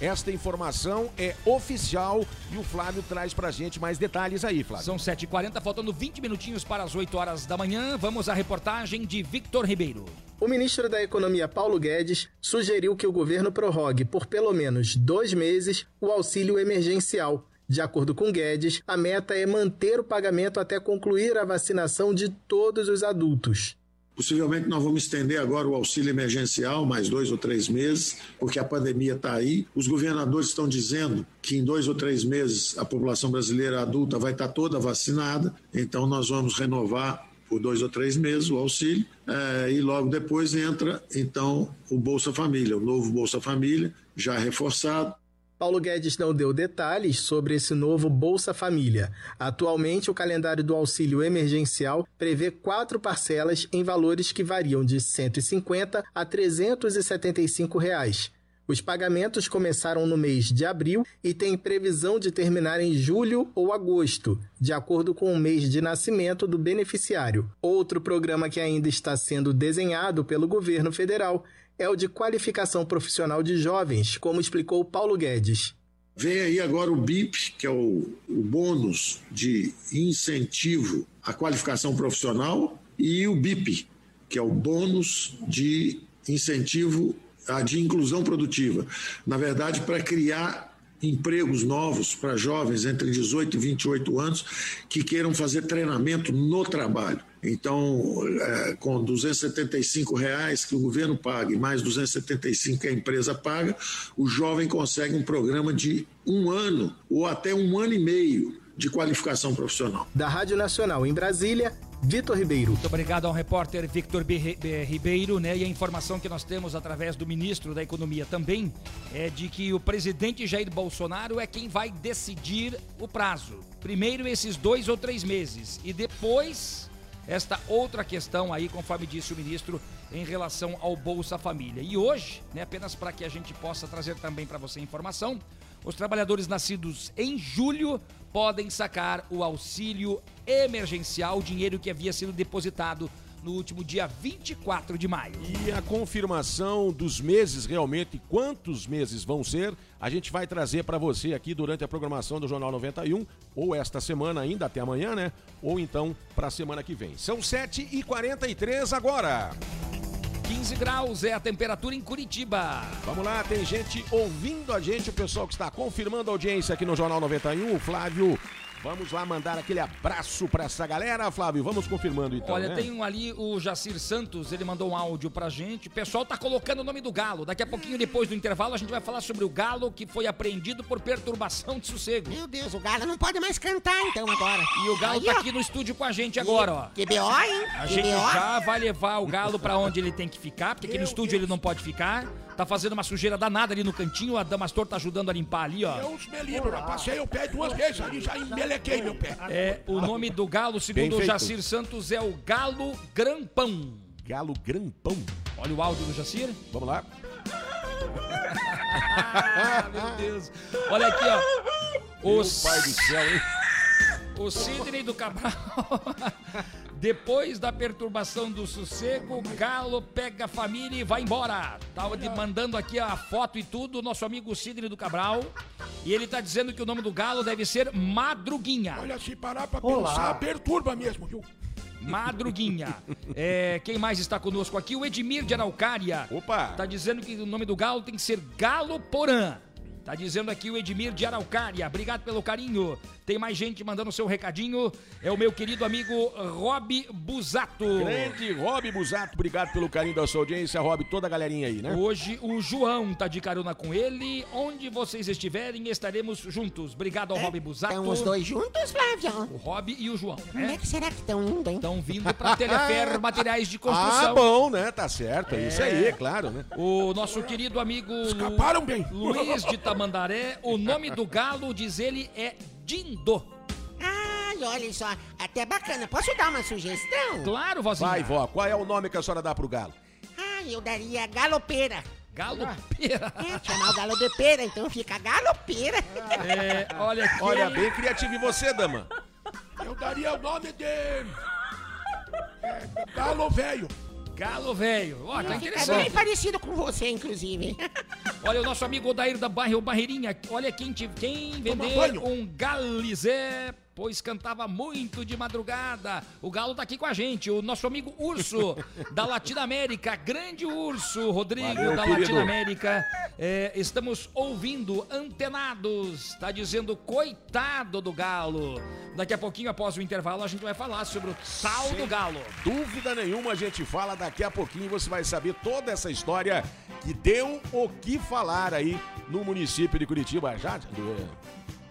Esta informação é oficial e o Flávio traz pra gente mais detalhes aí, Flávio. São 7h40, faltando 20 minutinhos para as 8 horas da manhã. Vamos à reportagem de Victor Ribeiro. O ministro da Economia Paulo Guedes sugeriu que o governo prorrogue por pelo menos dois meses o auxílio emergencial. De acordo com Guedes, a meta é manter o pagamento até concluir a vacinação de todos os adultos. Possivelmente nós vamos estender agora o auxílio emergencial mais dois ou três meses, porque a pandemia está aí. Os governadores estão dizendo que em dois ou três meses a população brasileira adulta vai estar toda vacinada, então nós vamos renovar por dois ou três meses o auxílio eh, e logo depois entra então o Bolsa Família, o novo Bolsa Família já reforçado. Paulo Guedes não deu detalhes sobre esse novo Bolsa Família. Atualmente, o calendário do auxílio emergencial prevê quatro parcelas em valores que variam de R$ 150 a 375 reais. Os pagamentos começaram no mês de abril e têm previsão de terminar em julho ou agosto, de acordo com o mês de nascimento do beneficiário. Outro programa que ainda está sendo desenhado pelo governo federal é o de qualificação profissional de jovens, como explicou Paulo Guedes. Vem aí agora o BIP, que é o, o bônus de incentivo à qualificação profissional, e o BIP, que é o bônus de incentivo à de inclusão produtiva. Na verdade, para criar empregos novos para jovens entre 18 e 28 anos que queiram fazer treinamento no trabalho. Então, é, com 275 reais que o governo paga e mais 275 que a empresa paga, o jovem consegue um programa de um ano ou até um ano e meio de qualificação profissional. Da Rádio Nacional em Brasília, Vitor Ribeiro. Muito obrigado ao repórter Victor B. Ribeiro, né? E a informação que nós temos através do ministro da Economia também é de que o presidente Jair Bolsonaro é quem vai decidir o prazo. Primeiro esses dois ou três meses e depois esta outra questão aí, conforme disse o ministro, em relação ao Bolsa Família. E hoje, né, apenas para que a gente possa trazer também para você informação, os trabalhadores nascidos em julho podem sacar o auxílio emergencial, dinheiro que havia sido depositado no último dia 24 de maio. E a confirmação dos meses realmente, quantos meses vão ser, a gente vai trazer para você aqui durante a programação do Jornal 91, ou esta semana ainda, até amanhã, né? Ou então para a semana que vem. São 7h43 agora. 15 graus é a temperatura em Curitiba. Vamos lá, tem gente ouvindo a gente, o pessoal que está confirmando a audiência aqui no Jornal 91, o Flávio. Vamos lá mandar aquele abraço para essa galera, Flávio. Vamos confirmando então. Olha, né? tem um ali, o Jacir Santos, ele mandou um áudio pra gente. O pessoal tá colocando o nome do Galo. Daqui a pouquinho, depois do intervalo, a gente vai falar sobre o Galo que foi apreendido por perturbação de sossego. Meu Deus, o Galo não pode mais cantar então agora. E o Galo Aí, tá ó. aqui no estúdio com a gente agora, ó. Que B.O., hein? A Que gente B.O. já vai levar o Galo pra onde ele tem que ficar, porque aqui no estúdio ele não pode ficar. Tá fazendo uma sujeira danada ali no cantinho, a Damastor tá ajudando a limpar ali, ó. Deus me livre, já passei o pé duas vezes ali, já embelequei meu pé. É, o nome do galo, segundo o. Jacir Santos, é o Galo Grampão. Galo Grampão. Olha o áudio do Jacir. Vamos lá. Ah, meu Deus. Olha aqui, ó. Meu Os... pai do céu, hein? O Sidney do Cabral. Depois da perturbação do sossego, o Galo pega a família e vai embora. Tava de- mandando aqui a foto e tudo, nosso amigo Sidney do Cabral. E ele tá dizendo que o nome do Galo deve ser Madruguinha. Olha, se parar pra Olá. pensar, perturba mesmo, viu? Madruguinha. É, quem mais está conosco aqui? O Edmir de Araucária. Opa! Tá dizendo que o nome do galo tem que ser Galo Porã. Tá dizendo aqui o Edmir de Araucária. Obrigado pelo carinho. Tem mais gente mandando seu recadinho. É o meu querido amigo Rob Busato. Grande Rob Busato, obrigado pelo carinho da sua audiência, Rob, toda a galerinha aí, né? Hoje o João tá de carona com ele. Onde vocês estiverem, estaremos juntos. Obrigado ao Rob Busato. Estão os dois juntos, Flávio? O Rob e o João. Como é que será que estão indo, hein? Estão vindo pra Telefer Materiais de Construção. Ah, bom, né? Tá certo, é isso aí, é claro, né? O nosso querido amigo Escaparam bem. Luiz de Tamandaré, o nome do galo, diz ele, é Dindo. Ai, olha só, até bacana. Posso dar uma sugestão? Claro, vozinha. Vai, vó, qual é o nome que a senhora dá pro galo? Ai, eu daria galopeira. Galopeira? É, chamar o galo de pera, então fica galopeira. É, olha aqui. Olha, bem criativo. E você, dama? Eu daria o nome de. é, Galo Velho. Galo velho. Ó, tá Fica bem interessante. parecido com você, inclusive. Olha o nosso amigo Odair da Barra, o Barreirinha. Olha quem, te, quem vender banho. um galizé, pois cantava muito de madrugada. O Galo tá aqui com a gente. O nosso amigo Urso, da Latinoamérica. Grande Urso, Rodrigo, Valeu, da querido. Latinoamérica. É, estamos ouvindo, antenados. Tá dizendo coitado do Galo. Daqui a pouquinho, após o intervalo, a gente vai falar sobre o tal do Galo. Dúvida nenhuma, a gente fala daqui a pouquinho. Você vai saber toda essa história que deu o que falar aí no município de Curitiba, já do,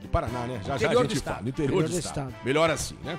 do Paraná, né? Já já a gente fala. No interior, do estado. estado. Melhor assim, né?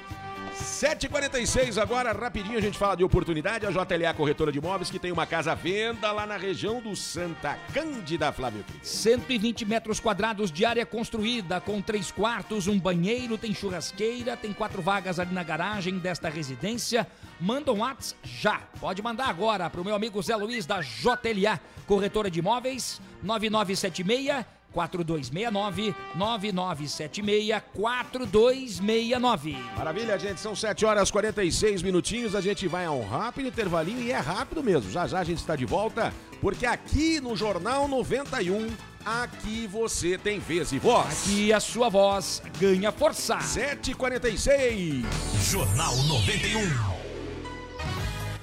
7h46 agora, rapidinho a gente fala de oportunidade. A JLA Corretora de Imóveis que tem uma casa à venda lá na região do Santa Cândida, Flávio Cris. 120 metros quadrados de área construída, com três quartos, um banheiro, tem churrasqueira, tem quatro vagas ali na garagem desta residência. Manda um WhatsApp já. Pode mandar agora para o meu amigo Zé Luiz da JLA, corretora de imóveis, 9976 4269 9976 4269. Maravilha, gente. São 7 horas e 46 minutinhos. A gente vai a um rápido intervalinho e é rápido mesmo. Já já a gente está de volta, porque aqui no Jornal 91, aqui você tem vez e voz. Aqui a sua voz ganha força. 7h46. Jornal 91.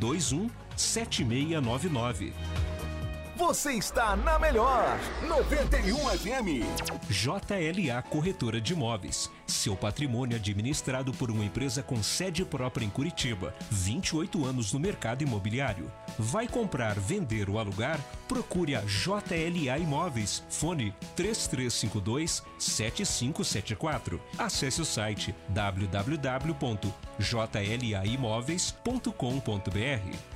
21 7699. Você está na melhor 91 FM. JLA Corretora de Imóveis. Seu patrimônio administrado por uma empresa com sede própria em Curitiba. 28 anos no mercado imobiliário. Vai comprar, vender ou alugar? Procure a JLA Imóveis. Fone 3352 7574. Acesse o site www.jlaimóveis.com.br.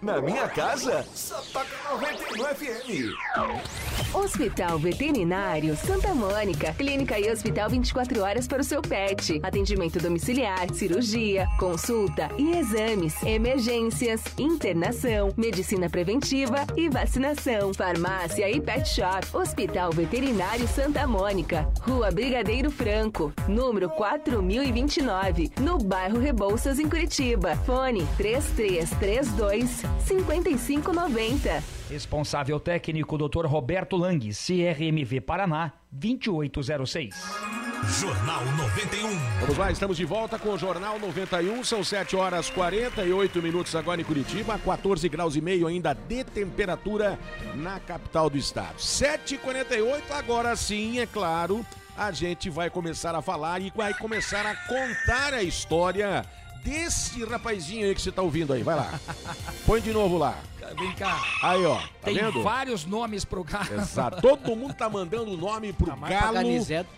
Na minha casa, só toca 91 FM. Hospital Veterinário Santa Mônica. Clínica e hospital 24 horas para o seu pet. Atendimento domiciliar, cirurgia, consulta e exames, emergências, internação, medicina preventiva e vacinação. Farmácia e pet shop. Hospital Veterinário Santa Mônica. Rua Brigadeiro Franco, número 4029, no bairro Rebouças, em Curitiba. Fone 3332 5590. Responsável técnico Dr. Roberto Lang, CRMV Paraná, 2806. Jornal 91. Vamos lá, estamos de volta com o Jornal 91. São 7 horas 48 minutos agora em Curitiba, 14 graus e meio ainda de temperatura na capital do estado. 7h48, agora sim, é claro, a gente vai começar a falar e vai começar a contar a história desse rapazinho aí que você tá ouvindo aí. Vai lá. Põe de novo lá. Vem cá. Aí, ó. Tá Tem vendo? vários nomes pro galo. Exato. Todo mundo tá mandando nome pro pra Galo.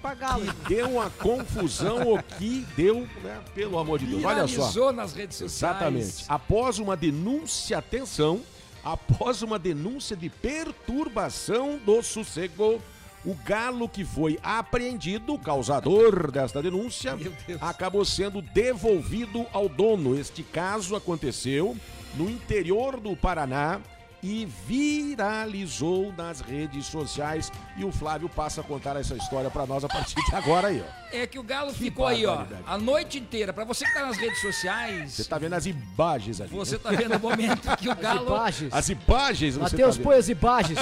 Pra Galo. Que deu uma confusão, o que deu, né? Pelo amor de Deus. Olha só. Viralizou nas redes sociais. Exatamente. Após uma denúncia, atenção, após uma denúncia de perturbação do sossego, o galo que foi apreendido, causador desta denúncia, acabou sendo devolvido ao dono. Este caso aconteceu no interior do Paraná e viralizou nas redes sociais. E o Flávio passa a contar essa história pra nós a partir de agora aí, ó. É que o Galo ficou aí, ó, a noite inteira. Pra você que tá nas redes sociais, Você tá vendo as imagens ali. você tá vendo o momento que o Galo. imagens. As imagens, você Matheus, tá põe as imagens.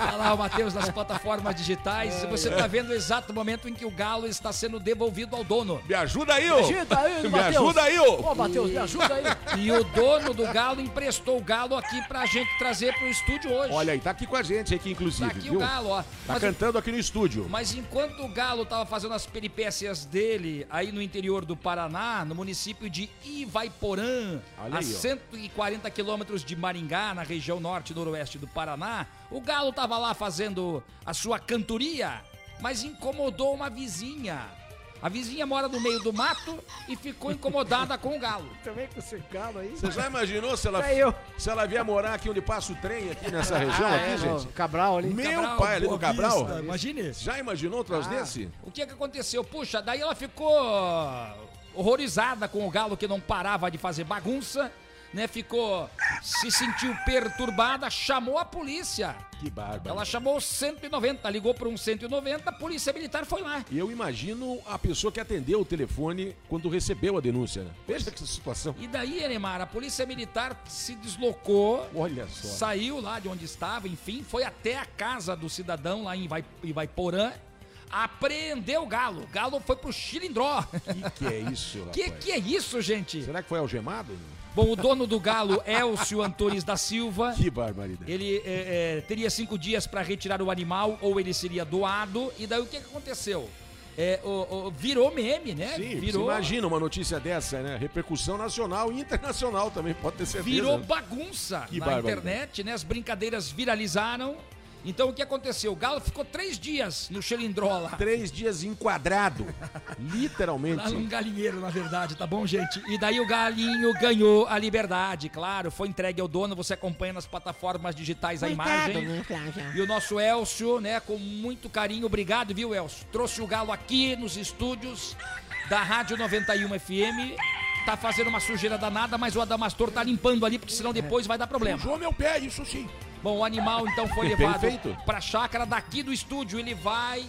Olha lá o Matheus nas plataformas digitais. Você tá vendo o exato momento em que o Galo está sendo devolvido ao dono. Me ajuda aí, Me ô! ajuda aí, Me Matheus. ajuda aí, ô! Ô, Matheus, me ajuda aí. E o dono do Galo emprestou o Galo aqui pra gente trazer pro estúdio hoje. Olha aí, tá aqui com a gente aqui, inclusive, Tá aqui viu? o Galo, ó. Tá Mas- cantando aqui no estúdio. Mas enquanto o Galo tava fazendo as peripécias dele aí no interior do Paraná, no município de Ivaiporã, Olha a aí, ó. 140 quilômetros de Maringá, na região norte e noroeste do Paraná, o Galo tava lá fazendo a sua cantoria, mas incomodou uma vizinha. A vizinha mora no meio do mato e ficou incomodada com o Galo. Também com esse galo aí. Você já imaginou se ela, É eu. se ela vier morar aqui onde passa o trem, aqui nessa região, Ah, aqui, é, gente? no Cabral ali. Meu Cabral, pai, ali no Cabral. Vista, imagine. Já imaginou um troço Ah, desse? O que que aconteceu? Puxa, daí ela ficou horrorizada com o galo que não parava de fazer bagunça, né? Ficou, se sentiu perturbada, chamou a polícia. Que bárbaro. Ela chamou o 190, ligou para um 190, a polícia militar foi lá. E eu imagino a pessoa que atendeu o telefone quando recebeu a denúncia, né? Veja que situação. E daí, Enemar, a polícia militar se deslocou, Olha só. saiu lá de onde estava, enfim, foi até a casa do cidadão lá em Vai- Ivaiporã, apreendeu o galo. O galo foi pro Chilindró. Que que é isso, rapaz? Que que é isso, gente? Será que foi algemado? Bom, o dono do galo, Elcio Antunes da Silva, Que barbaridade. ele é, é, teria cinco dias para retirar o animal ou ele seria doado. E daí o que, que aconteceu? É, o- o- virou meme, né? Sim, virou, imagina uma notícia dessa, né? Repercussão nacional e internacional também, pode ter certeza. virou bagunça Que na barbaridade. internet, né? As brincadeiras viralizaram. Então o que aconteceu? O galo ficou três dias no Xelindró lá. Três dias enquadrado. Literalmente. Lá num galinheiro, na verdade, tá bom, gente? E daí o galinho ganhou a liberdade, claro, foi entregue ao dono, você acompanha nas plataformas digitais a imagem. né, Flávia? E o nosso Elcio, né, com muito carinho, obrigado, viu, Elcio? Trouxe o galo aqui nos estúdios da Rádio 91 FM. Tá fazendo uma sujeira danada, mas o Adamastor tá limpando ali, porque senão depois vai dar problema. Sujou meu pé, isso sim. Bom, o animal então foi levado feito. pra chácara daqui do estúdio. Ele vai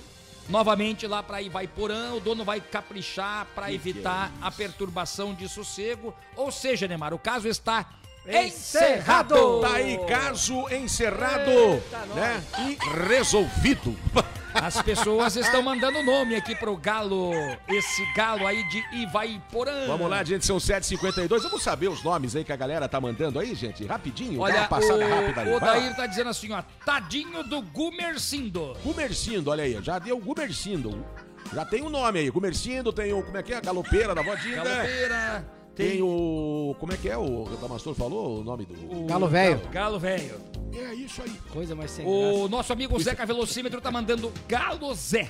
novamente lá pra Ivaiporã. O dono vai caprichar pra evitar a perturbação de sossego. Ou seja, Neymar, o caso está encerrado. Tá aí, caso encerrado, Eita, né? E resolvido. As pessoas estão mandando nome aqui pro galo, esse galo aí de Ivaiporã. Vamos lá, gente, são 7h52. Vamos saber os nomes aí que a galera tá mandando aí, gente? Rapidinho, dá Olha, uma passada rápida o, ali. o. Dair tá dizendo assim, ó, tadinho do Gumercindo. Gumercindo, olha aí, já deu Gumercindo. Já tem um nome aí, Gumercindo, tem o, como é que é? A Galopeira da Vodinha. Galopeira, Tem o, como é que é? O Damastor falou o nome do... Galo velho. Galo velho. É isso aí. Coisa mais sem O graça. nosso amigo Zeca Velocímetro tá mandando Galo Zé.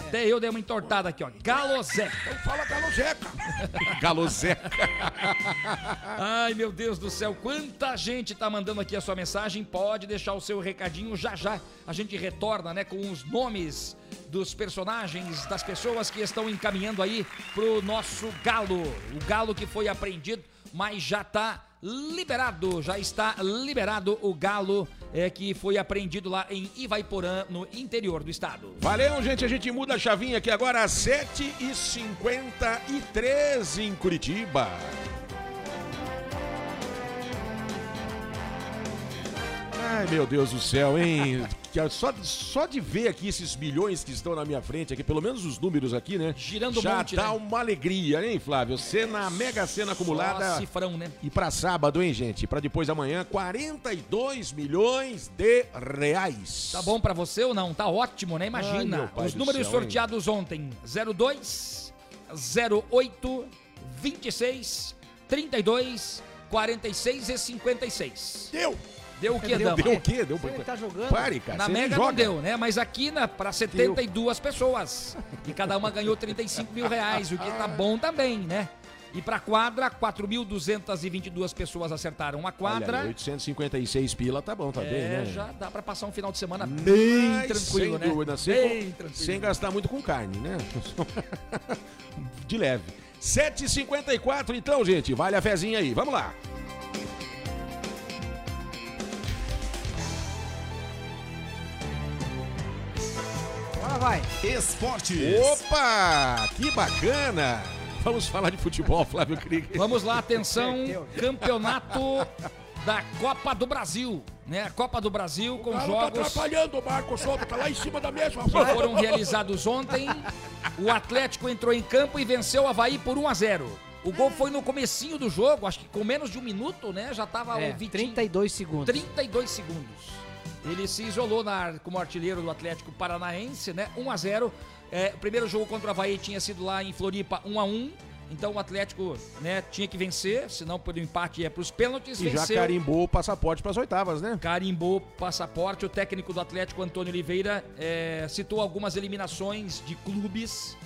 Até eu dei uma entortada aqui, ó. Galo Zé. Então fala Galozeca. Galozeca. Ai, meu Deus do céu, quanta gente tá mandando aqui a sua mensagem. Pode deixar o seu recadinho já já. A gente retorna, né, com os nomes dos personagens, das pessoas que estão encaminhando aí pro nosso galo. O galo que foi apreendido, mas já tá liberado, já está liberado o galo é, que foi apreendido lá em Ivaiporã, no interior do estado. Valeu, gente. A gente muda a chavinha aqui agora às 7h53 em Curitiba. Ai, meu Deus do céu, hein? que só, só de ver aqui esses milhões que estão na minha frente, aqui, pelo menos os números aqui, né? Girando um Já monte, dá né? uma alegria, hein, Flávio? Cena, mega cena acumulada. Cifrão, né? E pra sábado, hein, gente? Pra depois da manhã, 42 milhões de reais. Tá bom pra você ou não? Tá ótimo, né? Ai, Imagina. pai Os números céu, hein? sorteados ontem: 02, 08, 26, 32, 46 e 56. Deu! Deu o que, Deu- Dama? deu o quê? Deu- Se ele tá jogando. Pare, cara. Na Mega não joga. deu, né? Mas aqui na, pra 72 pessoas. E cada uma ganhou 35 mil reais, o que tá bom também, né? E pra quadra, 4.222 pessoas acertaram a Olha, quadra. aí, 856 pila, tá bom, tá é, bem, né? já dá pra passar um final de semana bem Mas, tranquilo, sem né? Dúvida, sem, bem tranquilo. sem gastar muito com carne, né? De leve. 7h54 então, gente. Vale a fezinha aí. Vamos lá. Agora vai. Esportes. Opa! Que bacana! Vamos falar de futebol, Flávio Krieger. Vamos lá, atenção, campeonato da Copa do Brasil, né? A Copa do Brasil com O tá jogos atrapalhando o Marco Souto, tá lá em cima da mesa. que foram realizados ontem. O Atlético entrou em campo e venceu o Havaí por 1 a 0. O gol foi no comecinho do jogo, acho que com menos de um minuto, né? Já tava É, o Vitinho. 32 segundos. 32 segundos. Ele se isolou na- como artilheiro do Atlético Paranaense, né? 1 a 0. É, o primeiro jogo contra o Havaí tinha sido lá em Floripa 1 a 1. Então o Atlético, né, tinha que vencer, senão por empate ia para os pênaltis. E já venceu. carimbou o passaporte para as oitavas, né? Carimbou o passaporte. O técnico do Atlético, Antônio Oliveira, é, citou algumas eliminações de clubes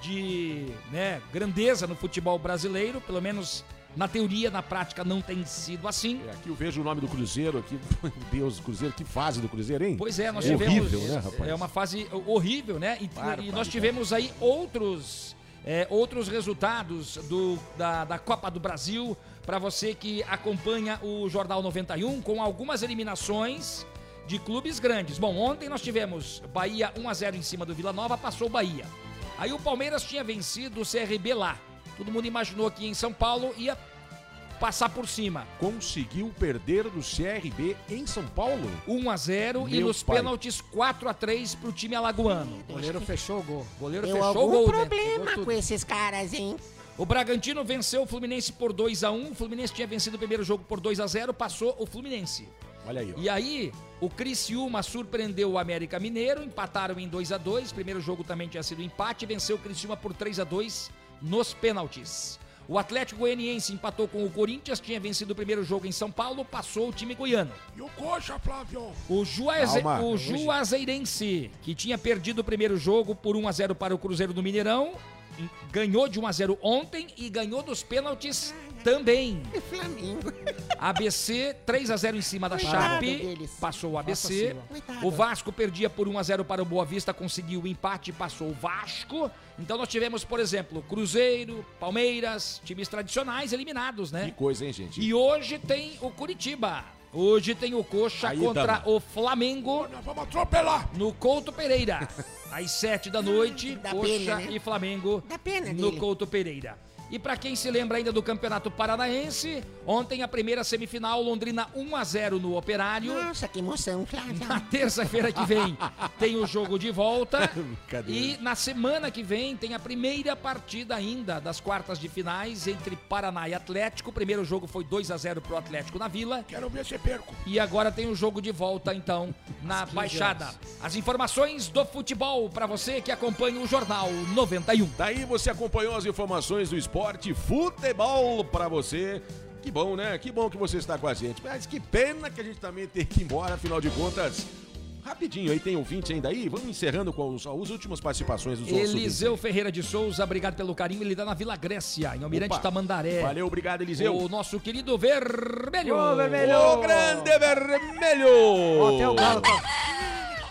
de né, grandeza no futebol brasileiro, pelo menos na teoria, na prática não tem sido assim. Aqui eu vejo o nome do Cruzeiro aqui. Meu Deus, Cruzeiro, que fase do Cruzeiro, hein? Pois é, nós Horrível, tivemos. né, rapaz? É uma fase horrível, né? E, e nós tivemos aí outros, é, outros resultados do, da, da Copa do Brasil para você que acompanha o Jornal 91 com algumas eliminações de clubes grandes. Bom, ontem nós tivemos Bahia 1 a 0 em cima do Vila Nova, passou o Bahia. Aí o Palmeiras tinha vencido o CRB lá. Todo mundo imaginou que em São Paulo ia passar por cima. Conseguiu perder do CRB em São Paulo? 1 a 0 e Meu nos pai. pênaltis 4 a 3 pro time alagoano. O goleiro fechou o gol. O goleiro Deu fechou o algum gol, né? problema tudo. com esses caras, hein? O Bragantino venceu o Fluminense por 2 a 1 O Fluminense tinha vencido o primeiro jogo por 2 a 0 passou o Fluminense. Olha aí, ó. E aí, o Criciúma surpreendeu o América Mineiro, empataram em 2 a 2 Primeiro jogo também tinha sido empate, venceu o Criciúma por 3 a 2 nos pênaltis. O Atlético Goianiense empatou com o Corinthians, tinha vencido o primeiro jogo em São Paulo, passou o time goiano. E o Coxa, Flávio? O, Juaze... Calma. o Juazeirense, que tinha perdido o primeiro jogo por 1 a 0 para o Cruzeiro do Mineirão, ganhou de 1 a 0 ontem e ganhou dos pênaltis também. E Flamengo. ABC 3 a 0 em cima da Coitado Chape, deles. passou o ABC. O Vasco perdia por 1 a 0 para o Boa Vista, conseguiu o empate, passou o Vasco. Então nós tivemos, por exemplo, Cruzeiro, Palmeiras, times tradicionais eliminados, Que né? coisa, hein, gente? E hoje tem o Curitiba. Hoje tem o Coxa Aí, contra dama. o Flamengo Nós vamos atropelar. no Couto Pereira. Às 7 da noite, Dá Coxa pena, né? e Flamengo Dá pena no dele. Couto Pereira. E pra quem se lembra ainda do Campeonato Paranaense, ontem a primeira semifinal, Londrina 1 a 0 no Operário. Nossa, que emoção, Flávio. Na terça-feira que vem tem o jogo de volta. E na semana que vem tem a primeira partida ainda das quartas de finais entre Paraná e Atlético. O primeiro jogo foi 2 a 0 pro Atlético na Vila. Quero ver se perco. E agora tem o jogo de volta, então, na Baixada. As informações do futebol para você que acompanha o Jornal 91. Daí você acompanhou as informações do esporte, futebol pra você. Que bom, né? Que bom que você está com a gente. Mas que pena que a gente também tem que ir embora, afinal de contas. Rapidinho, aí tem ouvinte ainda aí? Vamos encerrando com os, as últimas participações dos nossos Eliseu Ferreira de Souza, obrigado pelo carinho. Ele tá na Vila Grécia, em Almirante Opa. Tamandaré. Valeu, obrigado, Eliseu. O nosso querido Vermelho. Ô, Vermelho! O grande vermelho! Ó, até o Galo tá...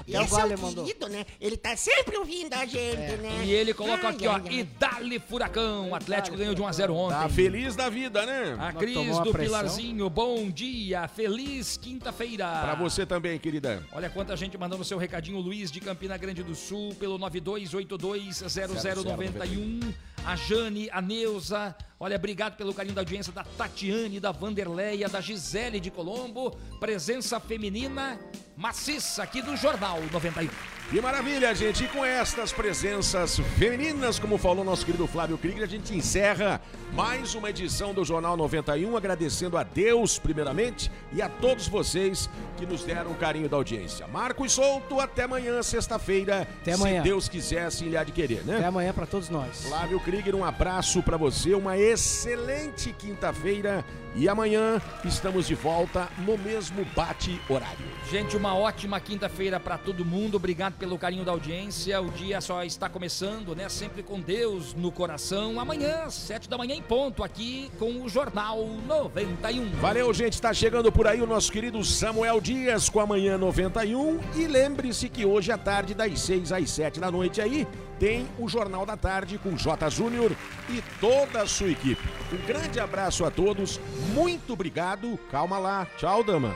Esse o é o mandou. querido, né? Ele tá sempre ouvindo a gente, né? E ele coloca Ai, aqui, ó, ai, ai. e dali Furacão. O Atlético ganhou de 1 a 0 ontem. Tá feliz da vida, né? A Cris do? Pilarzinho, bom dia, feliz quinta-feira. Pra você também, querida. Olha quanta gente mandando seu recadinho, Luiz de Campina Grande do Sul, pelo 92820091. a Jane, a Neuza. Olha, obrigado pelo carinho da audiência da Tatiane, da Vanderleia, da Gisele de Colombo. Presença feminina maciça aqui do Jornal 91. Que maravilha, gente. E com estas presenças femininas, como falou nosso querido Flávio Krieger, a gente encerra mais uma edição do Jornal 91, agradecendo a Deus, primeiramente, e a todos vocês que nos deram o carinho da audiência. Marcos Souto, até amanhã, sexta-feira. Até amanhã. Se Deus quiser, se lhe há de querer, né? Até amanhã para todos nós. Flávio Krieger, um abraço para você, uma excelente quinta-feira e amanhã estamos de volta no mesmo bate-horário. Gente, uma ótima quinta-feira para todo mundo. Obrigado pelo carinho da audiência. O dia só está começando, né? Sempre com Deus no coração. Amanhã, sete da manhã em ponto, aqui com o Jornal 91. Valeu, gente. Está chegando por aí o nosso querido Samuel Dias com amanhã 91. E lembre-se que hoje à tarde, das 6 às 7 da noite aí, tem o Jornal da Tarde com J. Júnior e toda a sua equipe. Um grande abraço a todos, muito obrigado. Calma lá. Tchau, dama.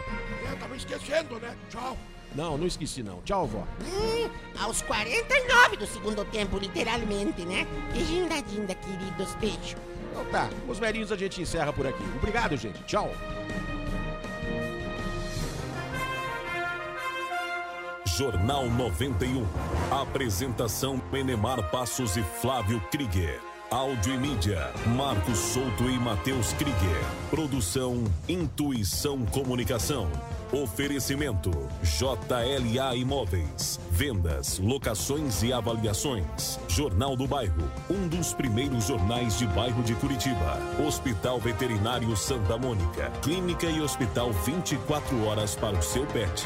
É, tava esquecendo, né? Tchau. Não, não esqueci não. Tchau, vó. Hum, aos 49 do segundo tempo, literalmente, né? Beijinho da Dinda, queridos. Beijo. Então tá, os velhinhos a gente encerra por aqui. Obrigado, gente. Tchau. Jornal 91. Apresentação Menemar Passos e Flávio Krieger. Áudio e mídia, Marcos Souto e Matheus Krieger. Produção Intuição Comunicação. Oferecimento JLA Imóveis. Vendas, locações e avaliações. Jornal do Bairro, um dos primeiros jornais de bairro de Curitiba. Hospital Veterinário Santa Mônica. Clínica e hospital 24 horas para o seu pet.